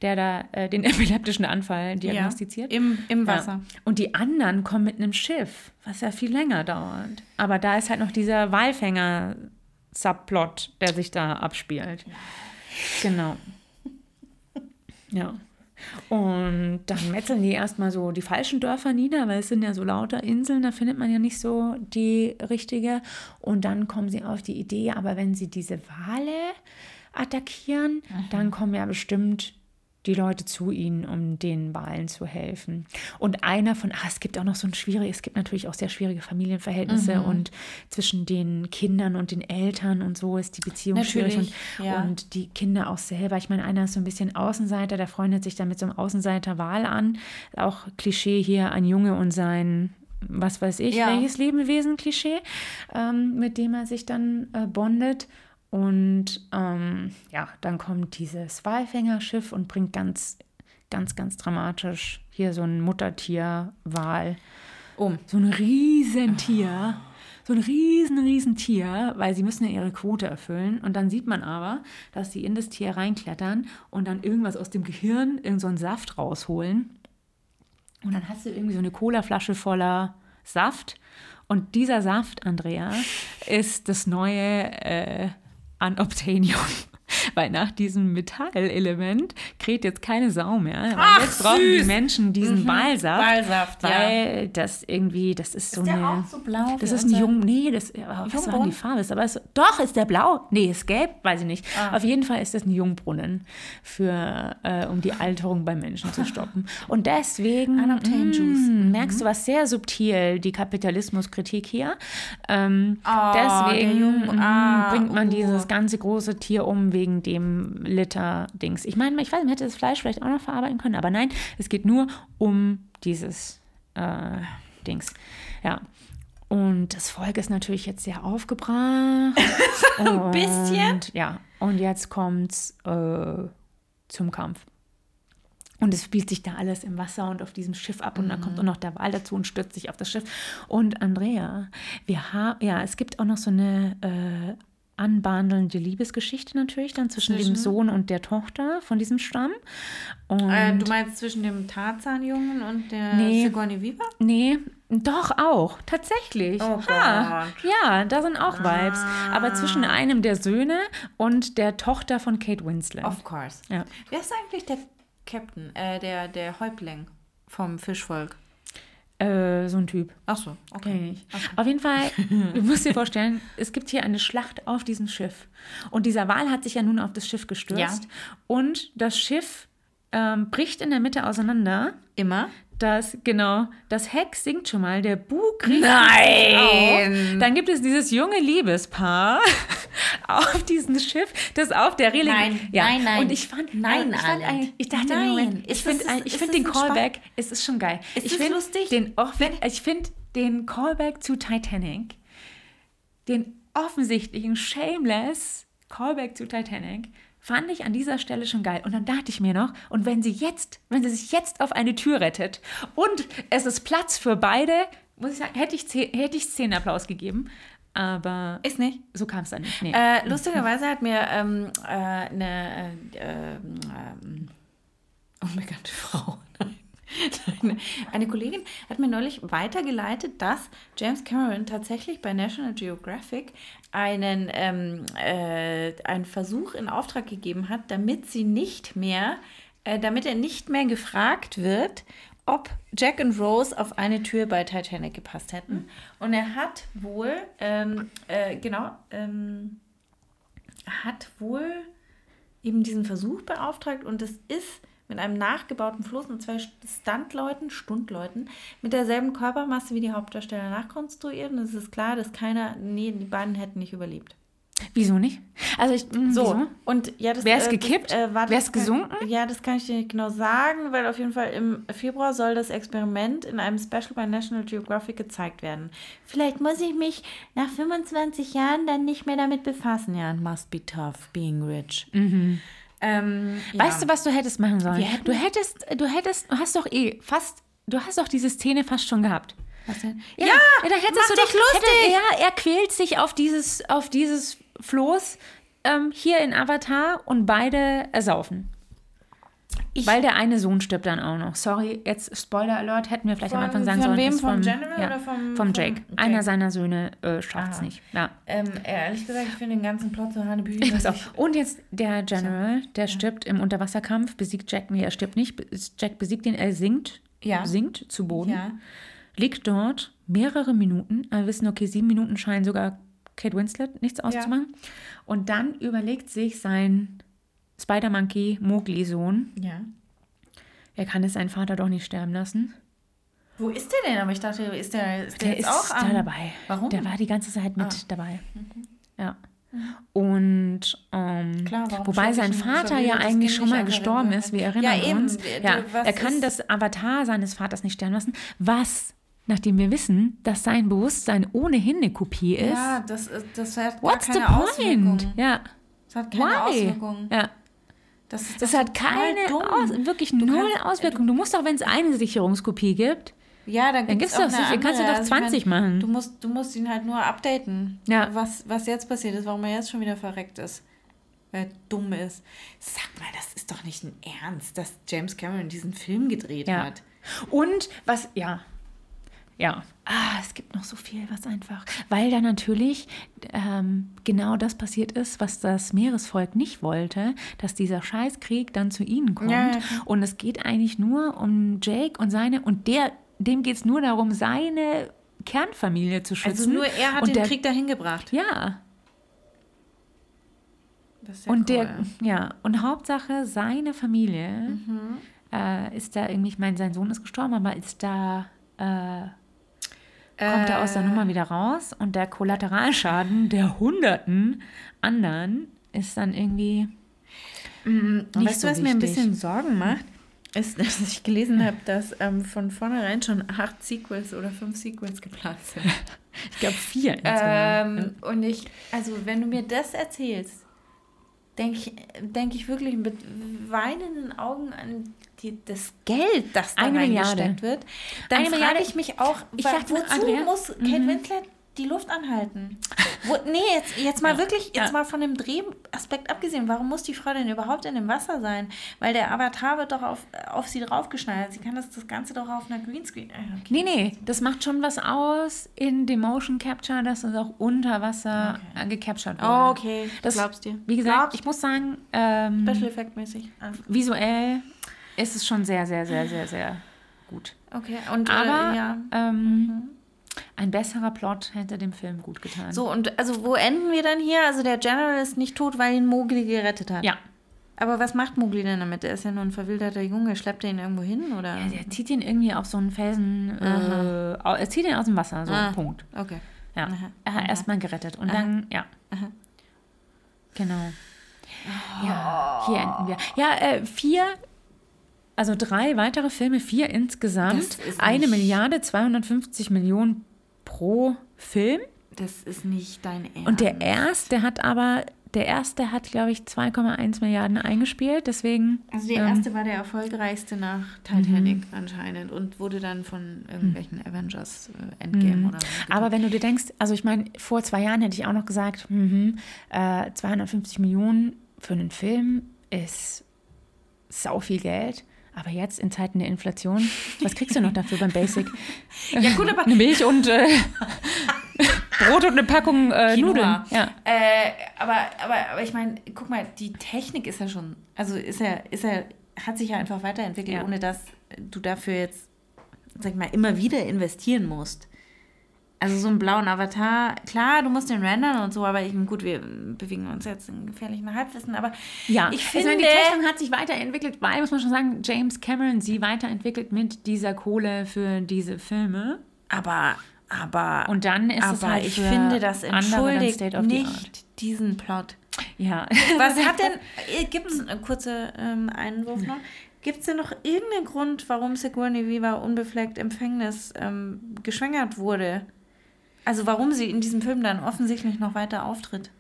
der da äh, den epileptischen Anfall diagnostiziert. Ja, im, im Wasser. Ja. Und die anderen kommen mit einem Schiff, was ja viel länger dauert. Aber da ist halt noch dieser Walfänger-Subplot, der sich da abspielt. Genau. Ja. Und dann metzeln die erstmal so die falschen Dörfer nieder, weil es sind ja so lauter Inseln, da findet man ja nicht so die richtige. Und dann kommen sie auf die Idee, aber wenn sie diese Wale attackieren, dann kommen ja bestimmt die Leute zu ihnen, um den Walen zu helfen. Und einer von, ah, es gibt auch noch so ein schwieriges, es gibt natürlich auch sehr schwierige Familienverhältnisse und zwischen den Kindern und den Eltern und so ist die Beziehung schwierig und, Natürlich, ja. und die Kinder auch selber. Ich meine, einer ist so ein bisschen Außenseiter, der freundet sich dann mit so einem Außenseiter-Wahl an. Auch Klischee hier, ein Junge und sein, was weiß ich, Ja. welches Lebewesen-Klischee, ähm, mit dem er sich dann äh, bondet. Und ähm, ja, dann kommt dieses Walfängerschiff und bringt ganz, ganz, ganz dramatisch hier so ein Muttertier-Wal. Um. So ein Riesentier. So ein riesen, riesen Tier, weil sie müssen ja ihre Quote erfüllen. Und dann sieht man aber, dass sie in das Tier reinklettern und dann irgendwas aus dem Gehirn, irgend so einen Saft rausholen. Und dann hast du irgendwie so eine Colaflasche voller Saft. Und dieser Saft, Andrea, ist das neue äh, Unobtainium. weil nach diesem Metallelement kräht jetzt keine Sau mehr. Ach, jetzt brauchen die süß. Menschen diesen Wahlsaft, Wahlsaft, ja. weil das irgendwie, das ist so der eine... auch so blau Das ist ein jung, nee, das, aber was war die? Farbe? Ist aber es, doch, ist der blau? Nee, ist gelb, weiß ich nicht. Ah. Auf jeden Fall ist das ein Jungbrunnen, für, äh, um die Alterung beim Menschen zu stoppen. Und deswegen Unobtained mm, Juice. merkst du was sehr subtil, die Kapitalismuskritik hier. Ähm, Ah, der deswegen Jung- mm, ah, bringt man uh. dieses ganze große Tier um wegen dem Liter-Dings. Ich meine, ich weiß, man hätte das Fleisch vielleicht auch noch verarbeiten können, aber nein, es geht nur um dieses äh, Dings. Ja. Und das Volk ist natürlich jetzt sehr aufgebracht. Ein bisschen. Ja, und jetzt kommt's äh, zum Kampf. Und es spielt sich da alles im Wasser und auf diesem Schiff ab. Und dann kommt auch noch der Wal dazu und stürzt sich auf das Schiff. Und Andrea, wir haben, ja, es gibt auch noch so eine äh, anbahndelnde Liebesgeschichte natürlich dann zwischen, dem Zwischen? Sohn und der Tochter von diesem Stamm. Und Äh, du meinst zwischen dem Tarzanjungen und der Nee. Sigourney Weaver? Nee, doch auch, tatsächlich. Oh Ha, ja, da sind auch Vibes. Ah. Aber zwischen einem der Söhne und der Tochter von Kate Winslet. Of course. Ja. Wer ist eigentlich der Captain, äh, der, der Häuptling vom Fischvolk? Äh, so ein Typ. Ach so, okay. Ich. Auf jeden Fall, du musst dir vorstellen, es gibt hier eine Schlacht auf diesem Schiff. Und dieser Wal hat sich ja nun auf das Schiff gestürzt. Ja. Und das Schiff ähm, bricht in der Mitte auseinander. Immer? Das, genau, das Heck sinkt schon mal, der Bug riecht Nein! auf. Dann gibt es dieses junge Liebespaar auf diesem Schiff, das auf der Reling. Nein, ja. nein, nein. Und ich fand, Nein, ich, fand ich dachte, Nein. Moment, ich finde find den ein Spaß? Callback, es ist schon geil. Ist ich das find lustig? Den, wenn, ich finde den Callback zu Titanic, den offensichtlichen, shameless Callback zu Titanic, fand ich an dieser Stelle schon geil. Und dann dachte ich mir noch, und wenn sie jetzt, wenn sie sich jetzt auf eine Tür rettet und es ist Platz für beide, muss ich sagen, hätte ich, zehn, hätte ich zehn Applaus gegeben. Aber Ist nicht. so kam es dann nicht. Nee. Äh, lustigerweise hat mir ähm, äh, eine äh, ähm, ähm, unbekannte Frau, eine Kollegin hat mir neulich weitergeleitet, dass James Cameron tatsächlich bei National Geographic einen, ähm, äh, einen Versuch in Auftrag gegeben hat, damit sie nicht mehr, äh, damit er nicht mehr gefragt wird, ob Jack und Rose auf eine Tür bei Titanic gepasst hätten. Und er hat wohl, ähm, äh, genau, ähm, hat wohl eben diesen Versuch beauftragt und es ist mit einem nachgebauten Floß und zwei Standleuten, Stundleuten, mit derselben Körpermasse wie die Hauptdarsteller nachkonstruiert. Und es ist klar, dass keiner, nee, die beiden hätten nicht überlebt. wieso nicht? Also ich, mh, So, wieso? und ja, das Wär's äh, gekippt? Äh, das kann- gesunken? Ja, das kann ich dir nicht genau sagen, weil auf jeden Fall im Februar soll das Experiment in einem Special bei National Geographic gezeigt werden. Vielleicht muss ich mich nach 25 Jahren dann nicht mehr damit befassen. Ja, it must be tough being rich. Ähm, ja. Weißt du, was du hättest machen sollen? Du hättest, du hättest, du hast doch eh fast, du hast doch diese Szene fast schon gehabt. Was denn? Ja, Ja, da hättest mach du dich doch lustig. Hätte, ja, er quält sich auf dieses, auf dieses Floß ähm, hier in Avatar und beide ersaufen. Weil der eine Sohn stirbt dann auch noch. Sorry, jetzt Spoiler Alert, hätten wir vielleicht am Von- Anfang sagen von sollen. wem? ist Vom General oder vom- vom vom Jake. Jake? Einer seiner Söhne äh, schafft es nicht. Ja. Ähm, ehrlich gesagt, ich finde den ganzen Plot so hanebüchen. Ich auf. Und jetzt der General, der stirbt im Unterwasserkampf, besiegt Jack. Nee, er stirbt nicht. Jack besiegt ihn, er sinkt, Ja. sinkt zu Boden, Ja. liegt dort mehrere Minuten. Wir wissen, okay, sieben Minuten scheinen sogar Kate Winslet nichts auszumachen. Und dann überlegt sich sein Spider-Monkey Mowgli-Sohn, Ja. er kann es seinen Vater doch nicht sterben lassen. Wo ist der denn? Aber ich dachte, ist der, ist der, Der ist auch da dabei. Warum? Der war die ganze Zeit mit Ah. dabei. Ja. Und ähm, Klar, wobei sein Vater ja eigentlich schon mal gestorben ist, wir erinnern Ja, eben. uns. Ja, er kann das Avatar seines Vaters nicht sterben lassen, was, nachdem wir wissen, dass sein Bewusstsein ohnehin eine Kopie ist. Ja, das, ist- das hat What's gar the keine point? Auswirkungen. Ja. Das hat keine Why? Auswirkungen. Ja. Das, ist Das doch hat keine. Aus wirklich Du null kannst- Auswirkungen. Du musst doch, wenn es eine Sicherungskopie gibt, Ja, dann, Dann gibt's doch auch eine sicher- kannst du andere. doch ich 20 mein, machen. Du musst, du musst ihn halt nur updaten, Ja. was, was jetzt passiert ist, warum er jetzt schon wieder verreckt ist. Weil er dumm ist. Sag mal, das ist doch nicht ein Ernst, dass James Cameron diesen Film gedreht Ja. hat. Und was, ja. Ja, ah, es gibt noch so viel, was einfach, weil da natürlich ähm, genau das passiert ist, was das Meeresvolk nicht wollte, dass dieser Scheißkrieg dann zu ihnen kommt. Ja, und es geht eigentlich nur um Jake und seine, und der, dem geht es nur darum, seine Kernfamilie zu schützen. Also nur er hat und den der, Krieg dahin gebracht. Ja, Das ist ja und cool. der, ja, und Hauptsache seine Familie Mhm. äh, ist da irgendwie, ich meine, sein Sohn ist gestorben, aber ist da, äh, kommt er aus der Äh. Nummer wieder raus und der Kollateralschaden der hunderten anderen ist dann irgendwie Und nicht weißt so du, was mir ein bisschen Sorgen macht? Ist, dass ich gelesen habe, dass ähm, von vornherein schon acht Sequels oder fünf Sequels geplant sind. Ich glaube vier. Ähm, und ich, also wenn du mir das erzählst, denke ich, denk ich wirklich mit weinenden Augen an die, das Geld, das da Eine reingesteckt Milliarde. wird. Dann Eine frage Milliarde. ich mich auch, Ich dachte, wozu Adrian- muss Kate Winslet die Luft anhalten? Wo, nee, jetzt, jetzt mal wirklich, jetzt Ja. mal von dem Drehaspekt abgesehen, warum muss die Frau denn überhaupt in dem Wasser sein? Weil der Avatar wird doch auf, auf sie draufgeschneidert. Sie kann das, das Ganze doch auf einer Greenscreen. äh, Okay. Nee, nee, das macht schon was aus in dem Motion Capture, dass es auch unter Wasser äh, gecaptured wurde. Oh, okay. Das, Glaubst dir? Wie gesagt, Glaubst- ich muss sagen, ähm, Special Effect mäßig. Einfach. visuell ist es schon sehr, sehr, sehr, sehr, sehr gut. Okay, und Aber äh, ja. Mhm. Ein besserer Plot hätte dem Film gut getan. So, und also wo enden wir dann hier? Also der General ist nicht tot, weil ihn Mowgli gerettet hat. Ja, Aber was macht Mowgli denn damit? Er ist ja nur ein verwilderter Junge. Schleppt er ihn irgendwo hin? Oder? der zieht ihn irgendwie auf so einen Felsen, äh, er zieht ihn aus dem Wasser, so, Ah. Punkt. Okay. Ja, Aha. er hat erstmal gerettet und dann, ja. Aha. Genau. Ja, hier enden wir. Ja, äh, vier, also drei weitere Filme, vier insgesamt. Eine Milliarde 250 Millionen pro Film. Das ist nicht dein Ernst. Und der erste hat aber, der erste hat, glaube ich, 2,1 Milliarden eingespielt. Deswegen. Also der ähm, erste war der erfolgreichste nach Titanic anscheinend und wurde dann von irgendwelchen Avengers äh, Endgame oder so. Aber wenn du dir denkst, also ich meine, vor zwei Jahren hätte ich auch noch gesagt, mhm, äh, 250 Millionen für einen Film ist sau viel Geld. Aber jetzt in Zeiten der Inflation, was kriegst du noch dafür beim Basic? ja gut, aber Eine Milch und äh, Brot und eine Packung äh. Nudeln. Ja. Äh, aber, aber, aber ich meine, guck mal, die Technik ist ja schon, also ist ja, ist ja, hat sich ja einfach weiterentwickelt, Ja. ohne dass du dafür jetzt, sag ich mal, immer wieder investieren musst. Also so einen blauen Avatar, klar, du musst den rendern und so, aber ich, gut, wir bewegen uns jetzt in gefährlichen Halbwissen, aber Ja, ich ich finde, finde, die Technik hat sich weiterentwickelt, weil, muss man schon sagen, James Cameron sie weiterentwickelt mit dieser Kohle für diese Filme. aber, aber, Und dann ist es halt ich finde, das entschuldigt nicht diesen Plot. Ja. Was hat denn, gibt es einen kurzen ähm, Einwurf noch? Gibt es denn noch irgendeinen Grund, warum Sigourney Weaver unbefleckt Empfängnis ähm, geschwängert wurde? Also warum sie in diesem Film dann offensichtlich noch weiter auftritt?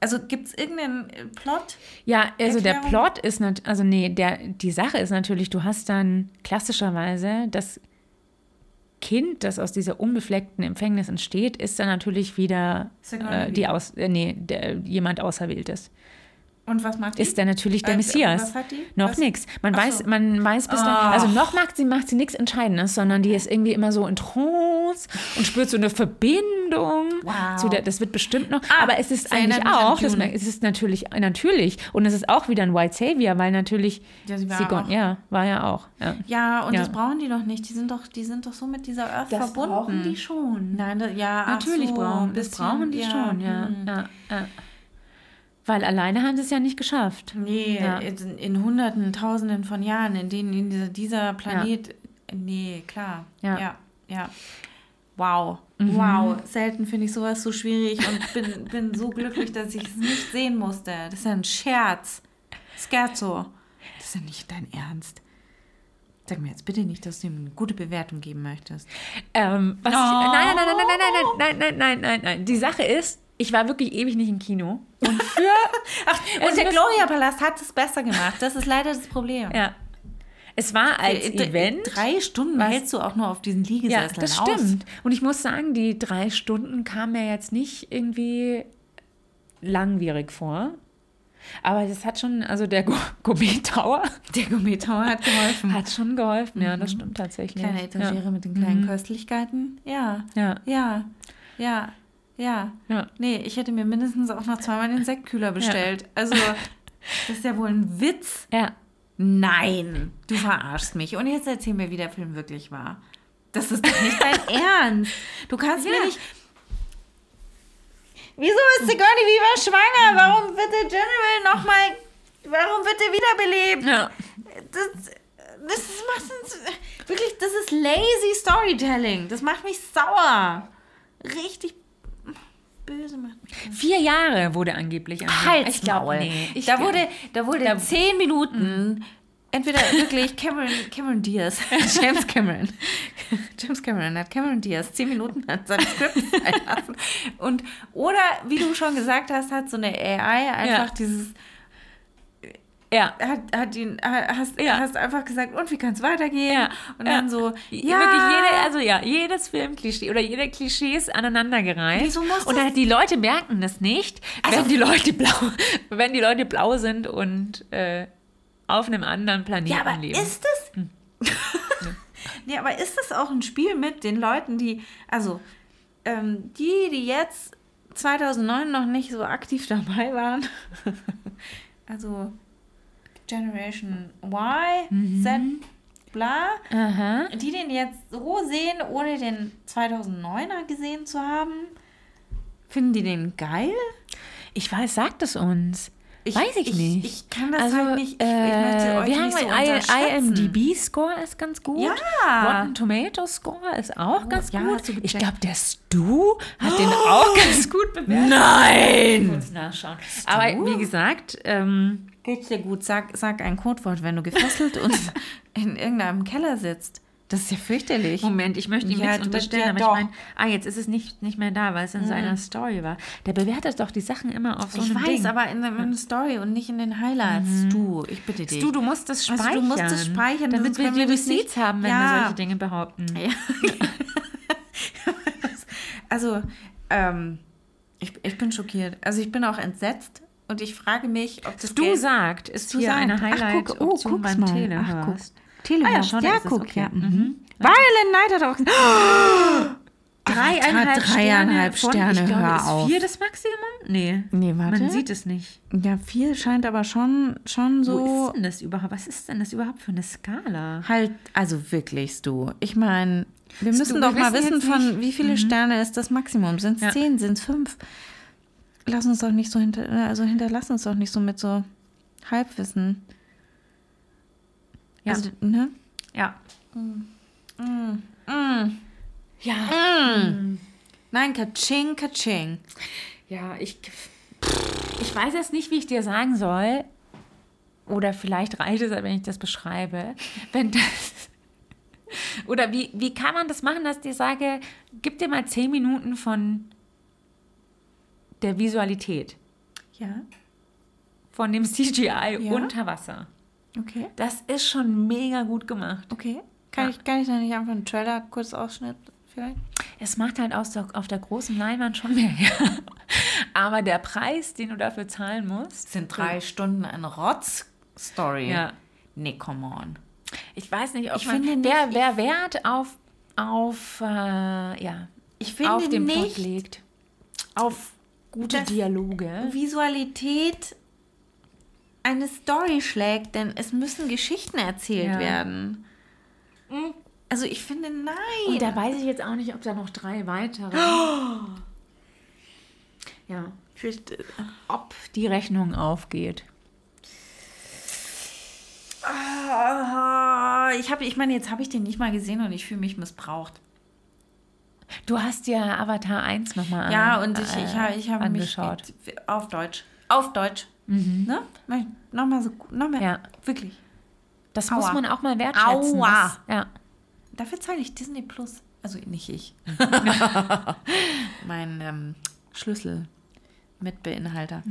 Also gibt es irgendeinen äh, Plot? Ja, also der Erklärung? Plot ist nicht, also nee, der, die Sache ist natürlich, du hast dann klassischerweise das Kind, das aus dieser unbefleckten Empfängnis entsteht, ist dann natürlich wieder äh, die aus, äh, nee, der, jemand Auserwähltes. Und was macht die? Ist dann natürlich der Äh, Messias. was hat die? Noch nichts. Man Ach weiß, so. man weiß bis dahin, Ach. also noch macht sie, macht sie nichts Entscheidendes, sondern die ist irgendwie immer so in Trance und spürt so eine Verbindung Wow. zu der, das wird bestimmt noch, Ah, aber es ist das eigentlich auch, das, es ist natürlich, natürlich, und es ist auch wieder ein White Savior, weil natürlich, Ja, sie war Sigon, auch- ja, war ja auch, ja. Ja, und Ja. das brauchen die doch nicht. Die sind doch, die sind doch so mit dieser Earth verbunden. schon. Nein, da, ja, Natürlich so, brauchen, das bisschen, brauchen die schon, ja, hm. ja, ja. Weil alleine haben sie es ja nicht geschafft. Nee, Ja. in, in Hunderten, Tausenden von Jahren, in denen in dieser, dieser Planet. Nee, klar. Ja. Ja, ja. Wow. Wow. Selten finde ich sowas so schwierig und bin, bin so glücklich, dass ich es nicht sehen musste. Das ist ja ein Scherz. Scherzo. Das ist ja nicht dein Ernst. Sag mir jetzt bitte nicht, dass du ihm eine gute Bewertung geben möchtest. Ähm, was ich, nein, nein, nein, nein, nein, nein, nein, nein, nein, nein, nein. Die Sache ist, ich war wirklich ewig nicht im Kino. Und für. Ach, und der Gloria-Palast hat es besser gemacht. Das ist leider das Problem. ja. Es war als D- Event. Drei Stunden Was? hältst du auch nur auf diesen Ja, Liegesesseln das aus. stimmt. Und ich muss sagen, die drei Stunden kamen mir jetzt nicht irgendwie langwierig vor. Aber das hat schon, also der Go- Gourmet Tower Der Gourmet Tower hat geholfen. hat schon geholfen. Ja, das stimmt tatsächlich. Kleine Etagere mit den kleinen Köstlichkeiten. Ja, Ja, ja, ja, ja. ja. Nee, ich hätte mir mindestens auch noch zweimal den Sektkühler bestellt. Also, das ist ja wohl ein Witz. Ja. Nein, du verarschst mich. Und jetzt erzähl mir, wie der Film wirklich war. Das ist doch nicht dein Ernst. Du kannst mir nicht. Wieso ist Sigourney Weaver schwanger? Warum wird der General nochmal. Warum wird er wiederbelebt? ja. Das, das ist, macht uns, wirklich, das ist lazy Storytelling. Das macht mich sauer. Richtig böse macht mich. Vier Jahre wurde angeblich angegeben. Halsmaul. Ich glaube, nee. Ich da, glaub- wurde, da wurde Da- zehn Minuten entweder wirklich Cameron, Cameron Diaz, James Cameron, James Cameron hat Cameron Diaz zehn Minuten an seinem Skript. Und, oder, wie du schon gesagt hast, hat so eine AI einfach Ja. dieses, ja. hat, hat ihn, hast, Ja. hast einfach gesagt, und wie kann es weitergehen? Ja. Und dann so, Ja. Wirklich jede, also ja, jedes Filmklischee oder jede Klischees aneinandergereiht. Wieso muss und dann, die Leute merken das nicht, wenn die Leute blau, wenn die Leute blau sind und äh, auf einem anderen Planeten Ja, aber leben. ist das. nee, aber ist das auch ein Spiel mit den Leuten, die. Also, ähm, die, die jetzt 2009 noch nicht so aktiv dabei waren. also, Generation Y, Z, bla. Aha. Die den jetzt so sehen, ohne den 2009er gesehen zu haben. Finden die den geil? Ich weiß, sagt es uns. weiß ich, nicht. Ich, kann das also, halt nicht. Ich, äh, ich möchte euch wir haben so. IMDb-Score ist ganz gut. Ja. Rotten Tomato-Score ist auch ganz ja, gut. Ich glaube, der Stu hat den auch ganz gut bewertet. Nein! Kurz nachschauen. Aber wie gesagt, ähm, Geht's dir gut? Sag, sag ein Codewort, wenn du gefesselt und in irgendeinem Keller sitzt. Das ist ja fürchterlich. Moment, ich möchte ihm Ja, nichts unterstellen, ja, aber doch. ich meine, ah, jetzt ist es nicht, nicht mehr da, weil es in seiner Story war. Der bewertet doch die Sachen immer auf so ich weiß, Ding. aber in der in der Story und nicht in den Highlights. Du, ich bitte dich. Du, du musst das Also, speichern. du musst es speichern, damit wir die das Receipts haben, wenn Ja. wir solche Dinge behaupten. Also, ähm, ich, ich bin schockiert. Also ich bin auch entsetzt und ich frage mich, ob das Du Geld- sagt, ist Du hier sagst. eine Ach, guck, Highlight-Option oh, beim. Ach, guck. Telehörst. Ah ja, schon, ja, guck, okay. ja. Mhm. Mhm. Violent Night hat auch... Dreieinhalb, Avatar, dreieinhalb Sterne, Sterne, von, ich glaube, hör ist auf. vier das Maximum? Nee. Nee, warte. Man sieht es nicht. Ja, viel scheint aber schon, schon Wo so... ist denn das überhaupt? Was ist denn das überhaupt für eine Skala? Halt, also wirklich, du. Ich meine, wir müssen wir doch mal wissen von nicht- Mhm. wie viele Sterne ist das Maximum. Sind es Ja. zehn, sind es fünf? Lass uns doch nicht so hinter, also hinterlass uns doch nicht so mit so Halbwissen. Ja. Also, ne? Ja. Ja. Nein, Kaching, Kaching. Ja, ich, ich weiß jetzt nicht, wie ich dir sagen soll. Oder vielleicht reicht es, wenn ich das beschreibe. Wenn das, oder wie, wie kann man das machen, dass ich dir sage, gib dir mal zehn Minuten von der Visualität, Ja, von dem CGI Ja. unter Wasser. okay. Das ist schon mega gut gemacht. Okay. Kann, Ja. ich, kann ich da nicht einfach einen Trailer, kurz Ausschnitt vielleicht? Es macht halt aus der, auf der großen Leinwand schon mehr her. Aber der Preis, den du dafür zahlen musst, Sind drei Stunden eine Rotz-Story. Ja. Nee, come on. Ich weiß nicht, ob Ich man, finde wer, nicht- wer Wert auf, auf, äh, ja, Ich finde auf den nicht, legt. Auf gute dass Dialoge. Visualität eine Story schlägt, denn es müssen Geschichten erzählt Ja. werden. Also ich finde, nein. Und da weiß ich jetzt auch nicht, ob da noch drei weitere. Ja, Vielleicht, äh, ob die Rechnung aufgeht. ah, ich habe, ich meine, jetzt habe ich den nicht mal gesehen und ich fühle mich missbraucht. Du hast ja Avatar 1 nochmal Ja, und ich, ich, habe- ich habe mich äh, angeschaut. auf Deutsch. Auf Deutsch. Ne? Nochmal so, nochmal. Ja. Wirklich. Das Aua. muss man auch mal wertschätzen. Aua. Das, ja. Dafür zahle ich Disney Plus. Also nicht ich. mein ähm, Schlüssel mit Beinhalter.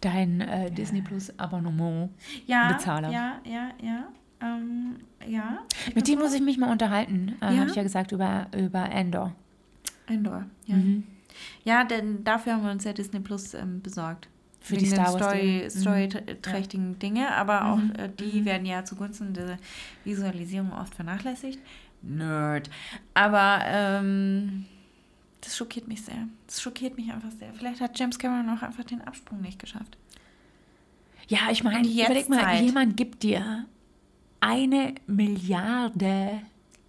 Dein äh, Disney Plus Abonnement. Ja, Bezahler. ja, ja, ja. Ähm, ja. Mit dem muss ich mich mal unterhalten, äh, Ja? habe ich ja gesagt, über, über Endor. Endor, ja. Ja, denn dafür haben wir uns ja Disney Plus ähm, besorgt. für die Star Wars. Story, Story. storyträchtigen Dinge, aber auch Mhm. äh, die werden ja zugunsten der Visualisierung oft vernachlässigt. Nerd. Aber ähm, das schockiert mich sehr. Das schockiert mich einfach sehr. Vielleicht hat James Cameron auch einfach den Absprung nicht geschafft. Ja, ich meine, überleg mal, jemand gibt dir eine Milliarde.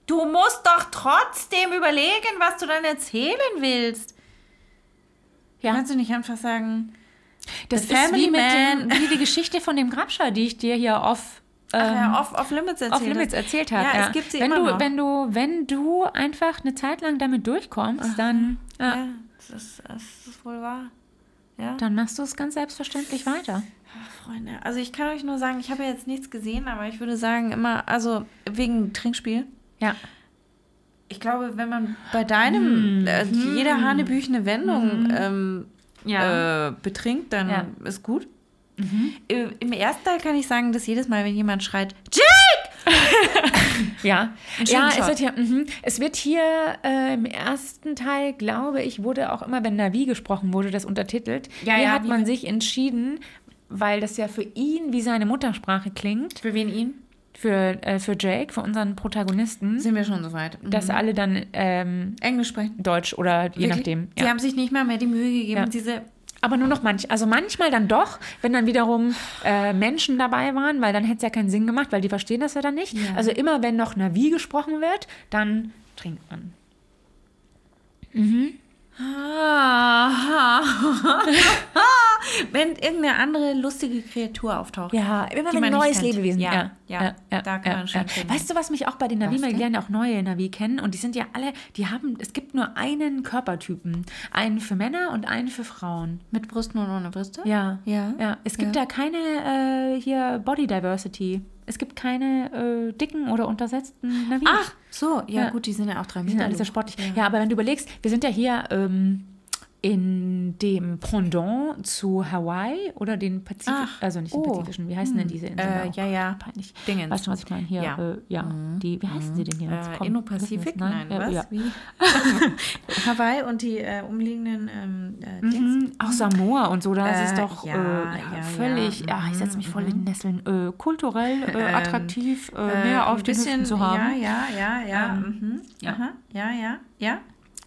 Du musst doch trotzdem überlegen, was du dann erzählen willst. Ja. Kannst du nicht einfach sagen, Das The ist wie, dem, wie die Geschichte von dem Grabschar, die ich dir hier off, ach ja, ähm, off, off Limits erzählt off Limits erzählt habe. Ja, es gibt sie wenn immer du, noch. Wenn du, wenn du einfach eine Zeit lang damit durchkommst, dann, ja, Ja, das ist, das ist wohl wahr. Ja. dann machst du es ganz selbstverständlich weiter. Ach, Freunde, also ich kann euch nur sagen, ich habe ja jetzt nichts gesehen, aber ich würde sagen, immer, also wegen Trinkspiel. Ja. Ich glaube, wenn man bei deinem äh, jeder hanebüchene Wendung ähm, Ja. äh, betrinkt, dann Ja. ist gut. Äh, Im ersten Teil kann ich sagen, dass jedes Mal, wenn jemand schreit, Jake! Ja, ja es wird hier, mhm. es wird hier äh, im ersten Teil, glaube ich, wurde auch immer, wenn Navi gesprochen wurde, das untertitelt. Ja, hier ja, hat man sich entschieden, weil das ja für ihn wie seine Muttersprache klingt, Für wen ihn? für, äh, für Jake, für unseren Protagonisten, Sind wir schon soweit. Mhm. dass alle dann ähm, Englisch sprechen. Deutsch oder je Wirklich? nachdem. Sie Ja. haben sich nicht mal mehr die Mühe gegeben, Ja. diese Aber nur noch manch, also manchmal dann doch, wenn dann wiederum äh, Menschen dabei waren, weil dann hätte es ja keinen Sinn gemacht, weil die verstehen das ja dann nicht. Ja. Also immer wenn noch Navi gesprochen wird, dann trinkt man. Ah. Wenn irgendeine andere lustige Kreatur auftaucht. Ja, immer wenn ein neues. Lebewesen. Ja, ja, da kann man schon. Weißt du, was mich auch bei den Navi, wir lernen ja auch neue Navi kennen und die sind ja alle, die haben, es gibt nur einen Körpertypen. Einen für Männer und einen für Frauen. Mit Brüsten und ohne Brüste? Ja. Ja. ja. Es gibt Ja. da keine äh, hier Body Diversity. Es gibt keine äh, dicken oder untersetzten Navi. Ach, so. Ja, Ja. gut, die sind ja auch drei Die sind Meter. alle sehr sportlich. Ja. aber wenn du überlegst, wir sind ja hier ähm, in dem Pendant zu Hawaii oder den Pazifik, Ach, also nicht den oh. Pazifischen, wie heißen denn diese Inseln? Äh, ja, ja. Peinlich. Dingens. Weißt du, was ich meine? Hier, Ja. äh, ja die, wie heißen sie denn hier? Jetzt Äh, Indo-Pazifik? Nein, Ja, was? Ja. Wie? Hawaii und die äh, umliegenden ähm, äh. Mhm. Auch Samoa und so, da ist es Äh, doch ja, äh, völlig, ja. ich setze mich voll in den Nesseln, äh, kulturell äh, Ähm, attraktiv, äh, Äh, mehr auf den Hüften zu haben. Ja, ja, ja, ja. Ähm, mhm. ja. Ja, ja, ja.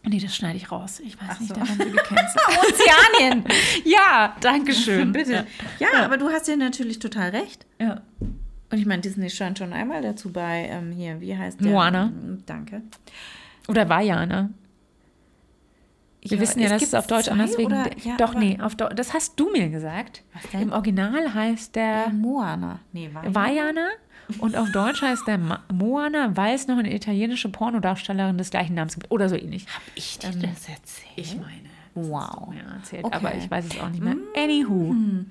Nee, das schneide ich raus. Ich weiß Ach nicht, so. da werden wir. Ozeanien! ja, danke schön. Bitte. Ja, aber du hast ja natürlich total recht. Ja. Und ich meine, Disney stand schon einmal dazu bei, ähm, hier, wie heißt der? Moana. Danke. Oder Vajana. Wir wissen ja, dass gibt es auf Deutsch anders wegen. ja, Doch, nee, auf Deu das hast du mir gesagt. Was denn? Im Original heißt Ja, der Moana. Nee, war Vajana und auf Deutsch heißt der Ma- Moana, weil es noch eine italienische Pornodarstellerin des gleichen Namens gibt. Oder so ähnlich. Hab ich dir das erzählt? Ich meine. Wow. Ja, erzählt, Okay. aber ich weiß es auch nicht mehr. Anywho. Ähm,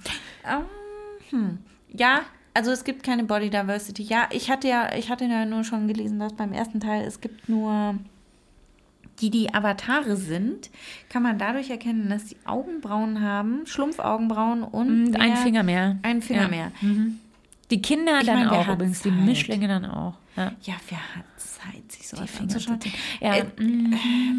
hm. Ja, also es gibt keine Body Diversity. Ja, ich hatte ja, ich hatte ja nur schon gelesen, dass beim ersten Teil es gibt nur die, die Avatare sind, kann man dadurch erkennen, dass sie Augenbrauen haben, Schlumpfaugenbrauen und, Und ein Finger mehr. Einen Finger Ja. mehr. Die Kinder Ich dann meine, auch übrigens, die Zeit? Mischlinge dann auch. Ja. Ja, wer hat Zeit, sich so Die anzuschauen? zu ziehen. Ja, Äh.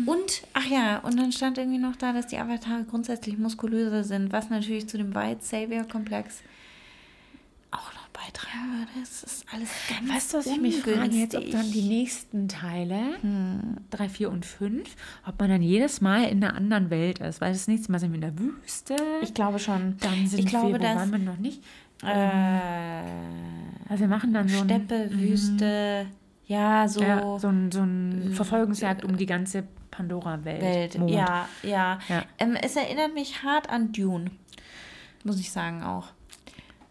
Und, ach ja, und dann stand irgendwie noch da, dass die Avatare grundsätzlich muskulöser sind, was natürlich zu dem White Savior-Komplex auch noch beitragen würde. Es ist alles ganz Weißt du, was ich mich frage jetzt, ob dann die nächsten Teile, Hm. 3, 4 und 5, ob man dann jedes Mal in einer anderen Welt ist. Weil das nächste Mal sind wir in der Wüste. Ich glaube schon. dann sind ich glaube, wir, wo waren wir noch nicht? Äh, Also wir machen dann so ein, Steppe, Wüste, ja, so, ja, so ein, so ein Verfolgungsjagd um die ganze Pandora-Welt. Ja, ja. Ja. Ähm, es erinnert mich hart an Dune, muss ich sagen auch.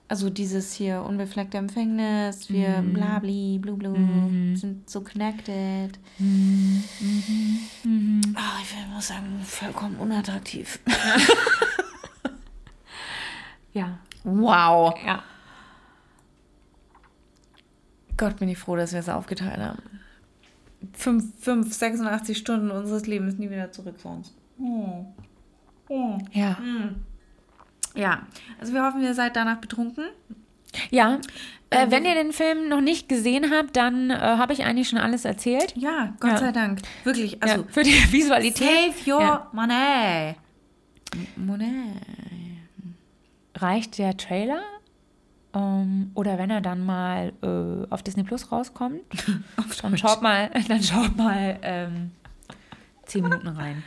Also dieses hier unbefleckte Empfängnis, wir Mhm. blabli, blu blu, sind so connected. Mhm. Ah, ich will- muss sagen, vollkommen unattraktiv. Ja. Wow. Ja. Gott, bin ich froh, dass wir es aufgeteilt haben. 5, 5, 86 Stunden unseres Lebens nie wieder zurück sonst. Ja. Ja, also wir hoffen, ihr seid danach betrunken. Ja. Äh, wenn ihr den Film noch nicht gesehen habt, dann äh, habe ich eigentlich schon alles erzählt. Ja, Gott Ja. sei Dank. Wirklich, also ja, für die Visualität. save your Ja. money. Money. Reicht der Trailer. Ähm, oder wenn er dann mal äh, auf Disney Plus rauskommt, dann schaut mal, dann schaut mal ähm, zehn Minuten rein.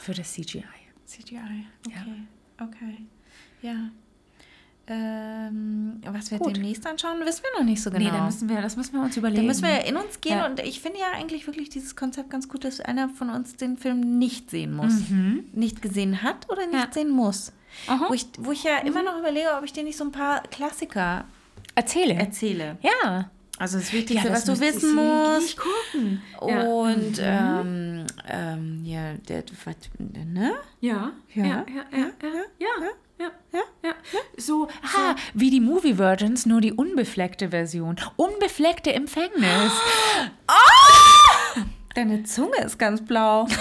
Für das CGI. CGI. Okay. Ja. Okay. Ja. Ähm, was wir Gut. demnächst anschauen, wissen wir noch nicht so genau. Nee, da müssen wir, das müssen wir uns überlegen. Da müssen wir in uns gehen Ja. und ich finde ja eigentlich wirklich dieses Konzept ganz gut, dass einer von uns den Film nicht sehen muss. Nicht gesehen hat oder nicht Ja. sehen muss. Aha. Wo ich, wo ich ja immer noch überlege, ob ich dir nicht so ein paar Klassiker Erzähle. erzähle. ja. Also das Wichtigste, Ja, das was du wissen musst. gucken. Ja. Und ähm, ähm, ja, der, was, ne? Ja, Ja. ja, ja, ja, ja, ja, ja, ja. So, ha, wie die Movie Virgins, nur die unbefleckte Version. Unbefleckte Empfängnis. Deine Zunge ist ganz blau.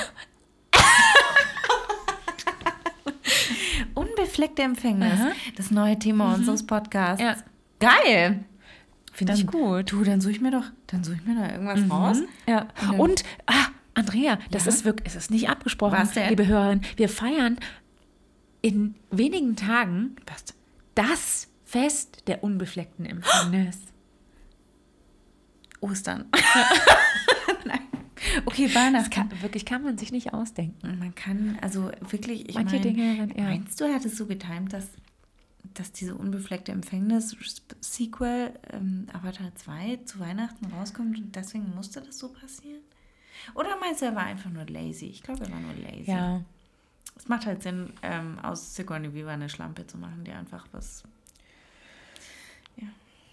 Unbefleckte Empfängnis. Aha. Das neue Thema unseres Podcasts. Ja. Geil. Finde ich gut. Du, dann suche ich mir doch, dann suche ich mir da irgendwas raus. Ja. Und, ah, Andrea, das Ja? ist wirklich, es ist nicht abgesprochen, liebe Hörerinnen. Wir feiern in wenigen Tagen das Fest der unbefleckten Empfängnis. Ostern. Nein. Okay, Weihnachten. Kann, wirklich kann man sich nicht ausdenken. Man kann, also wirklich, ich Manche mein, Dinge, ja. Meinst du, er hat es so getimt, dass, dass diese unbefleckte Empfängnis-Sequel ähm, Avatar 2 zu Weihnachten rauskommt und deswegen musste das so passieren? Oder meinst du, er war einfach nur lazy? Ich glaube, er war nur lazy. Ja. Es macht halt Sinn, ähm, aus Sigourney Weaver eine Schlampe zu machen, die einfach was...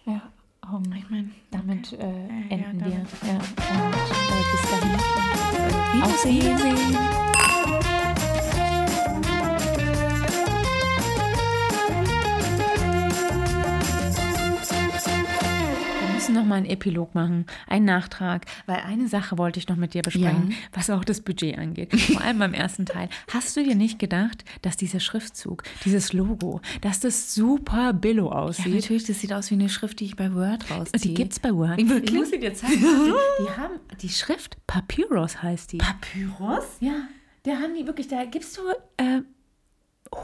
Ja, um, Ich meine, damit äh, ja, enden damit. wir. Ja. Und äh, bis dahin. Auf Wiedersehen. Wir müssen noch mal einen Epilog machen, einen Nachtrag, weil eine Sache wollte ich noch mit dir besprechen, Ja. was auch das Budget angeht. Vor allem beim ersten Teil. Hast du dir nicht gedacht, dass dieser Schriftzug, dieses Logo, dass das super billo Ja, aussieht? natürlich, das sieht aus wie eine Schrift, die ich bei Word rausziehe. die gibt's bei Word. Wirklich? Ich muss sie dir zeigen. Die, die haben die Schrift Papyrus heißt die. Papyrus? Ja, da haben die wirklich, da gibst du äh,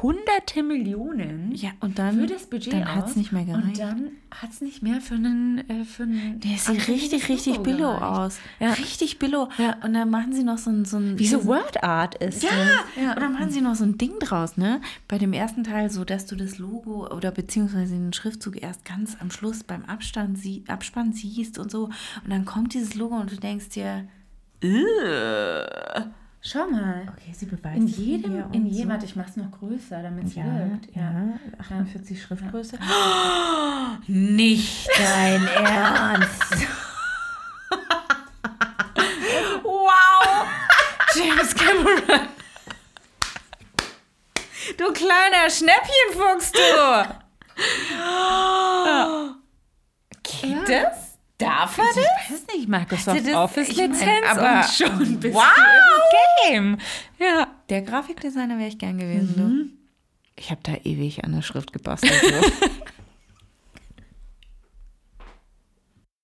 hunderte Millionen Ja, und dann, für das Budget dann aus. hat es nicht mehr gereicht. Und dann hat es nicht mehr für einen, äh, für einen Der sieht richtig, richtig Logo billo gereicht. aus. Ja. Richtig billo. Ja. Und dann machen sie noch so ein... So ein Wie so Word Art ist. Ja, das. und dann machen sie noch so ein Ding draus, ne? Bei dem ersten Teil, so dass du das Logo oder beziehungsweise den Schriftzug erst ganz am Schluss beim Abstand sie Abspann siehst und so. Und dann kommt dieses Logo und du denkst dir, "Ugh." Schau mal. okay, sie beweist In jedem, in so. jedem, warte, ich mach's noch größer, damit es Ja, wirkt. ja, 48 Schriftgröße. Nicht dein Ernst. wow! James Cameron. Du kleiner Schnäppchenfuchs, du. Geht das? Darf er Ich das? weiß nicht, Microsoft das- Office ich mein, Lizenz aber- und schon bist Wow! du im Game. Ja. Der Grafikdesigner wäre ich gern gewesen, du. Ich habe da ewig an der Schrift gebastelt.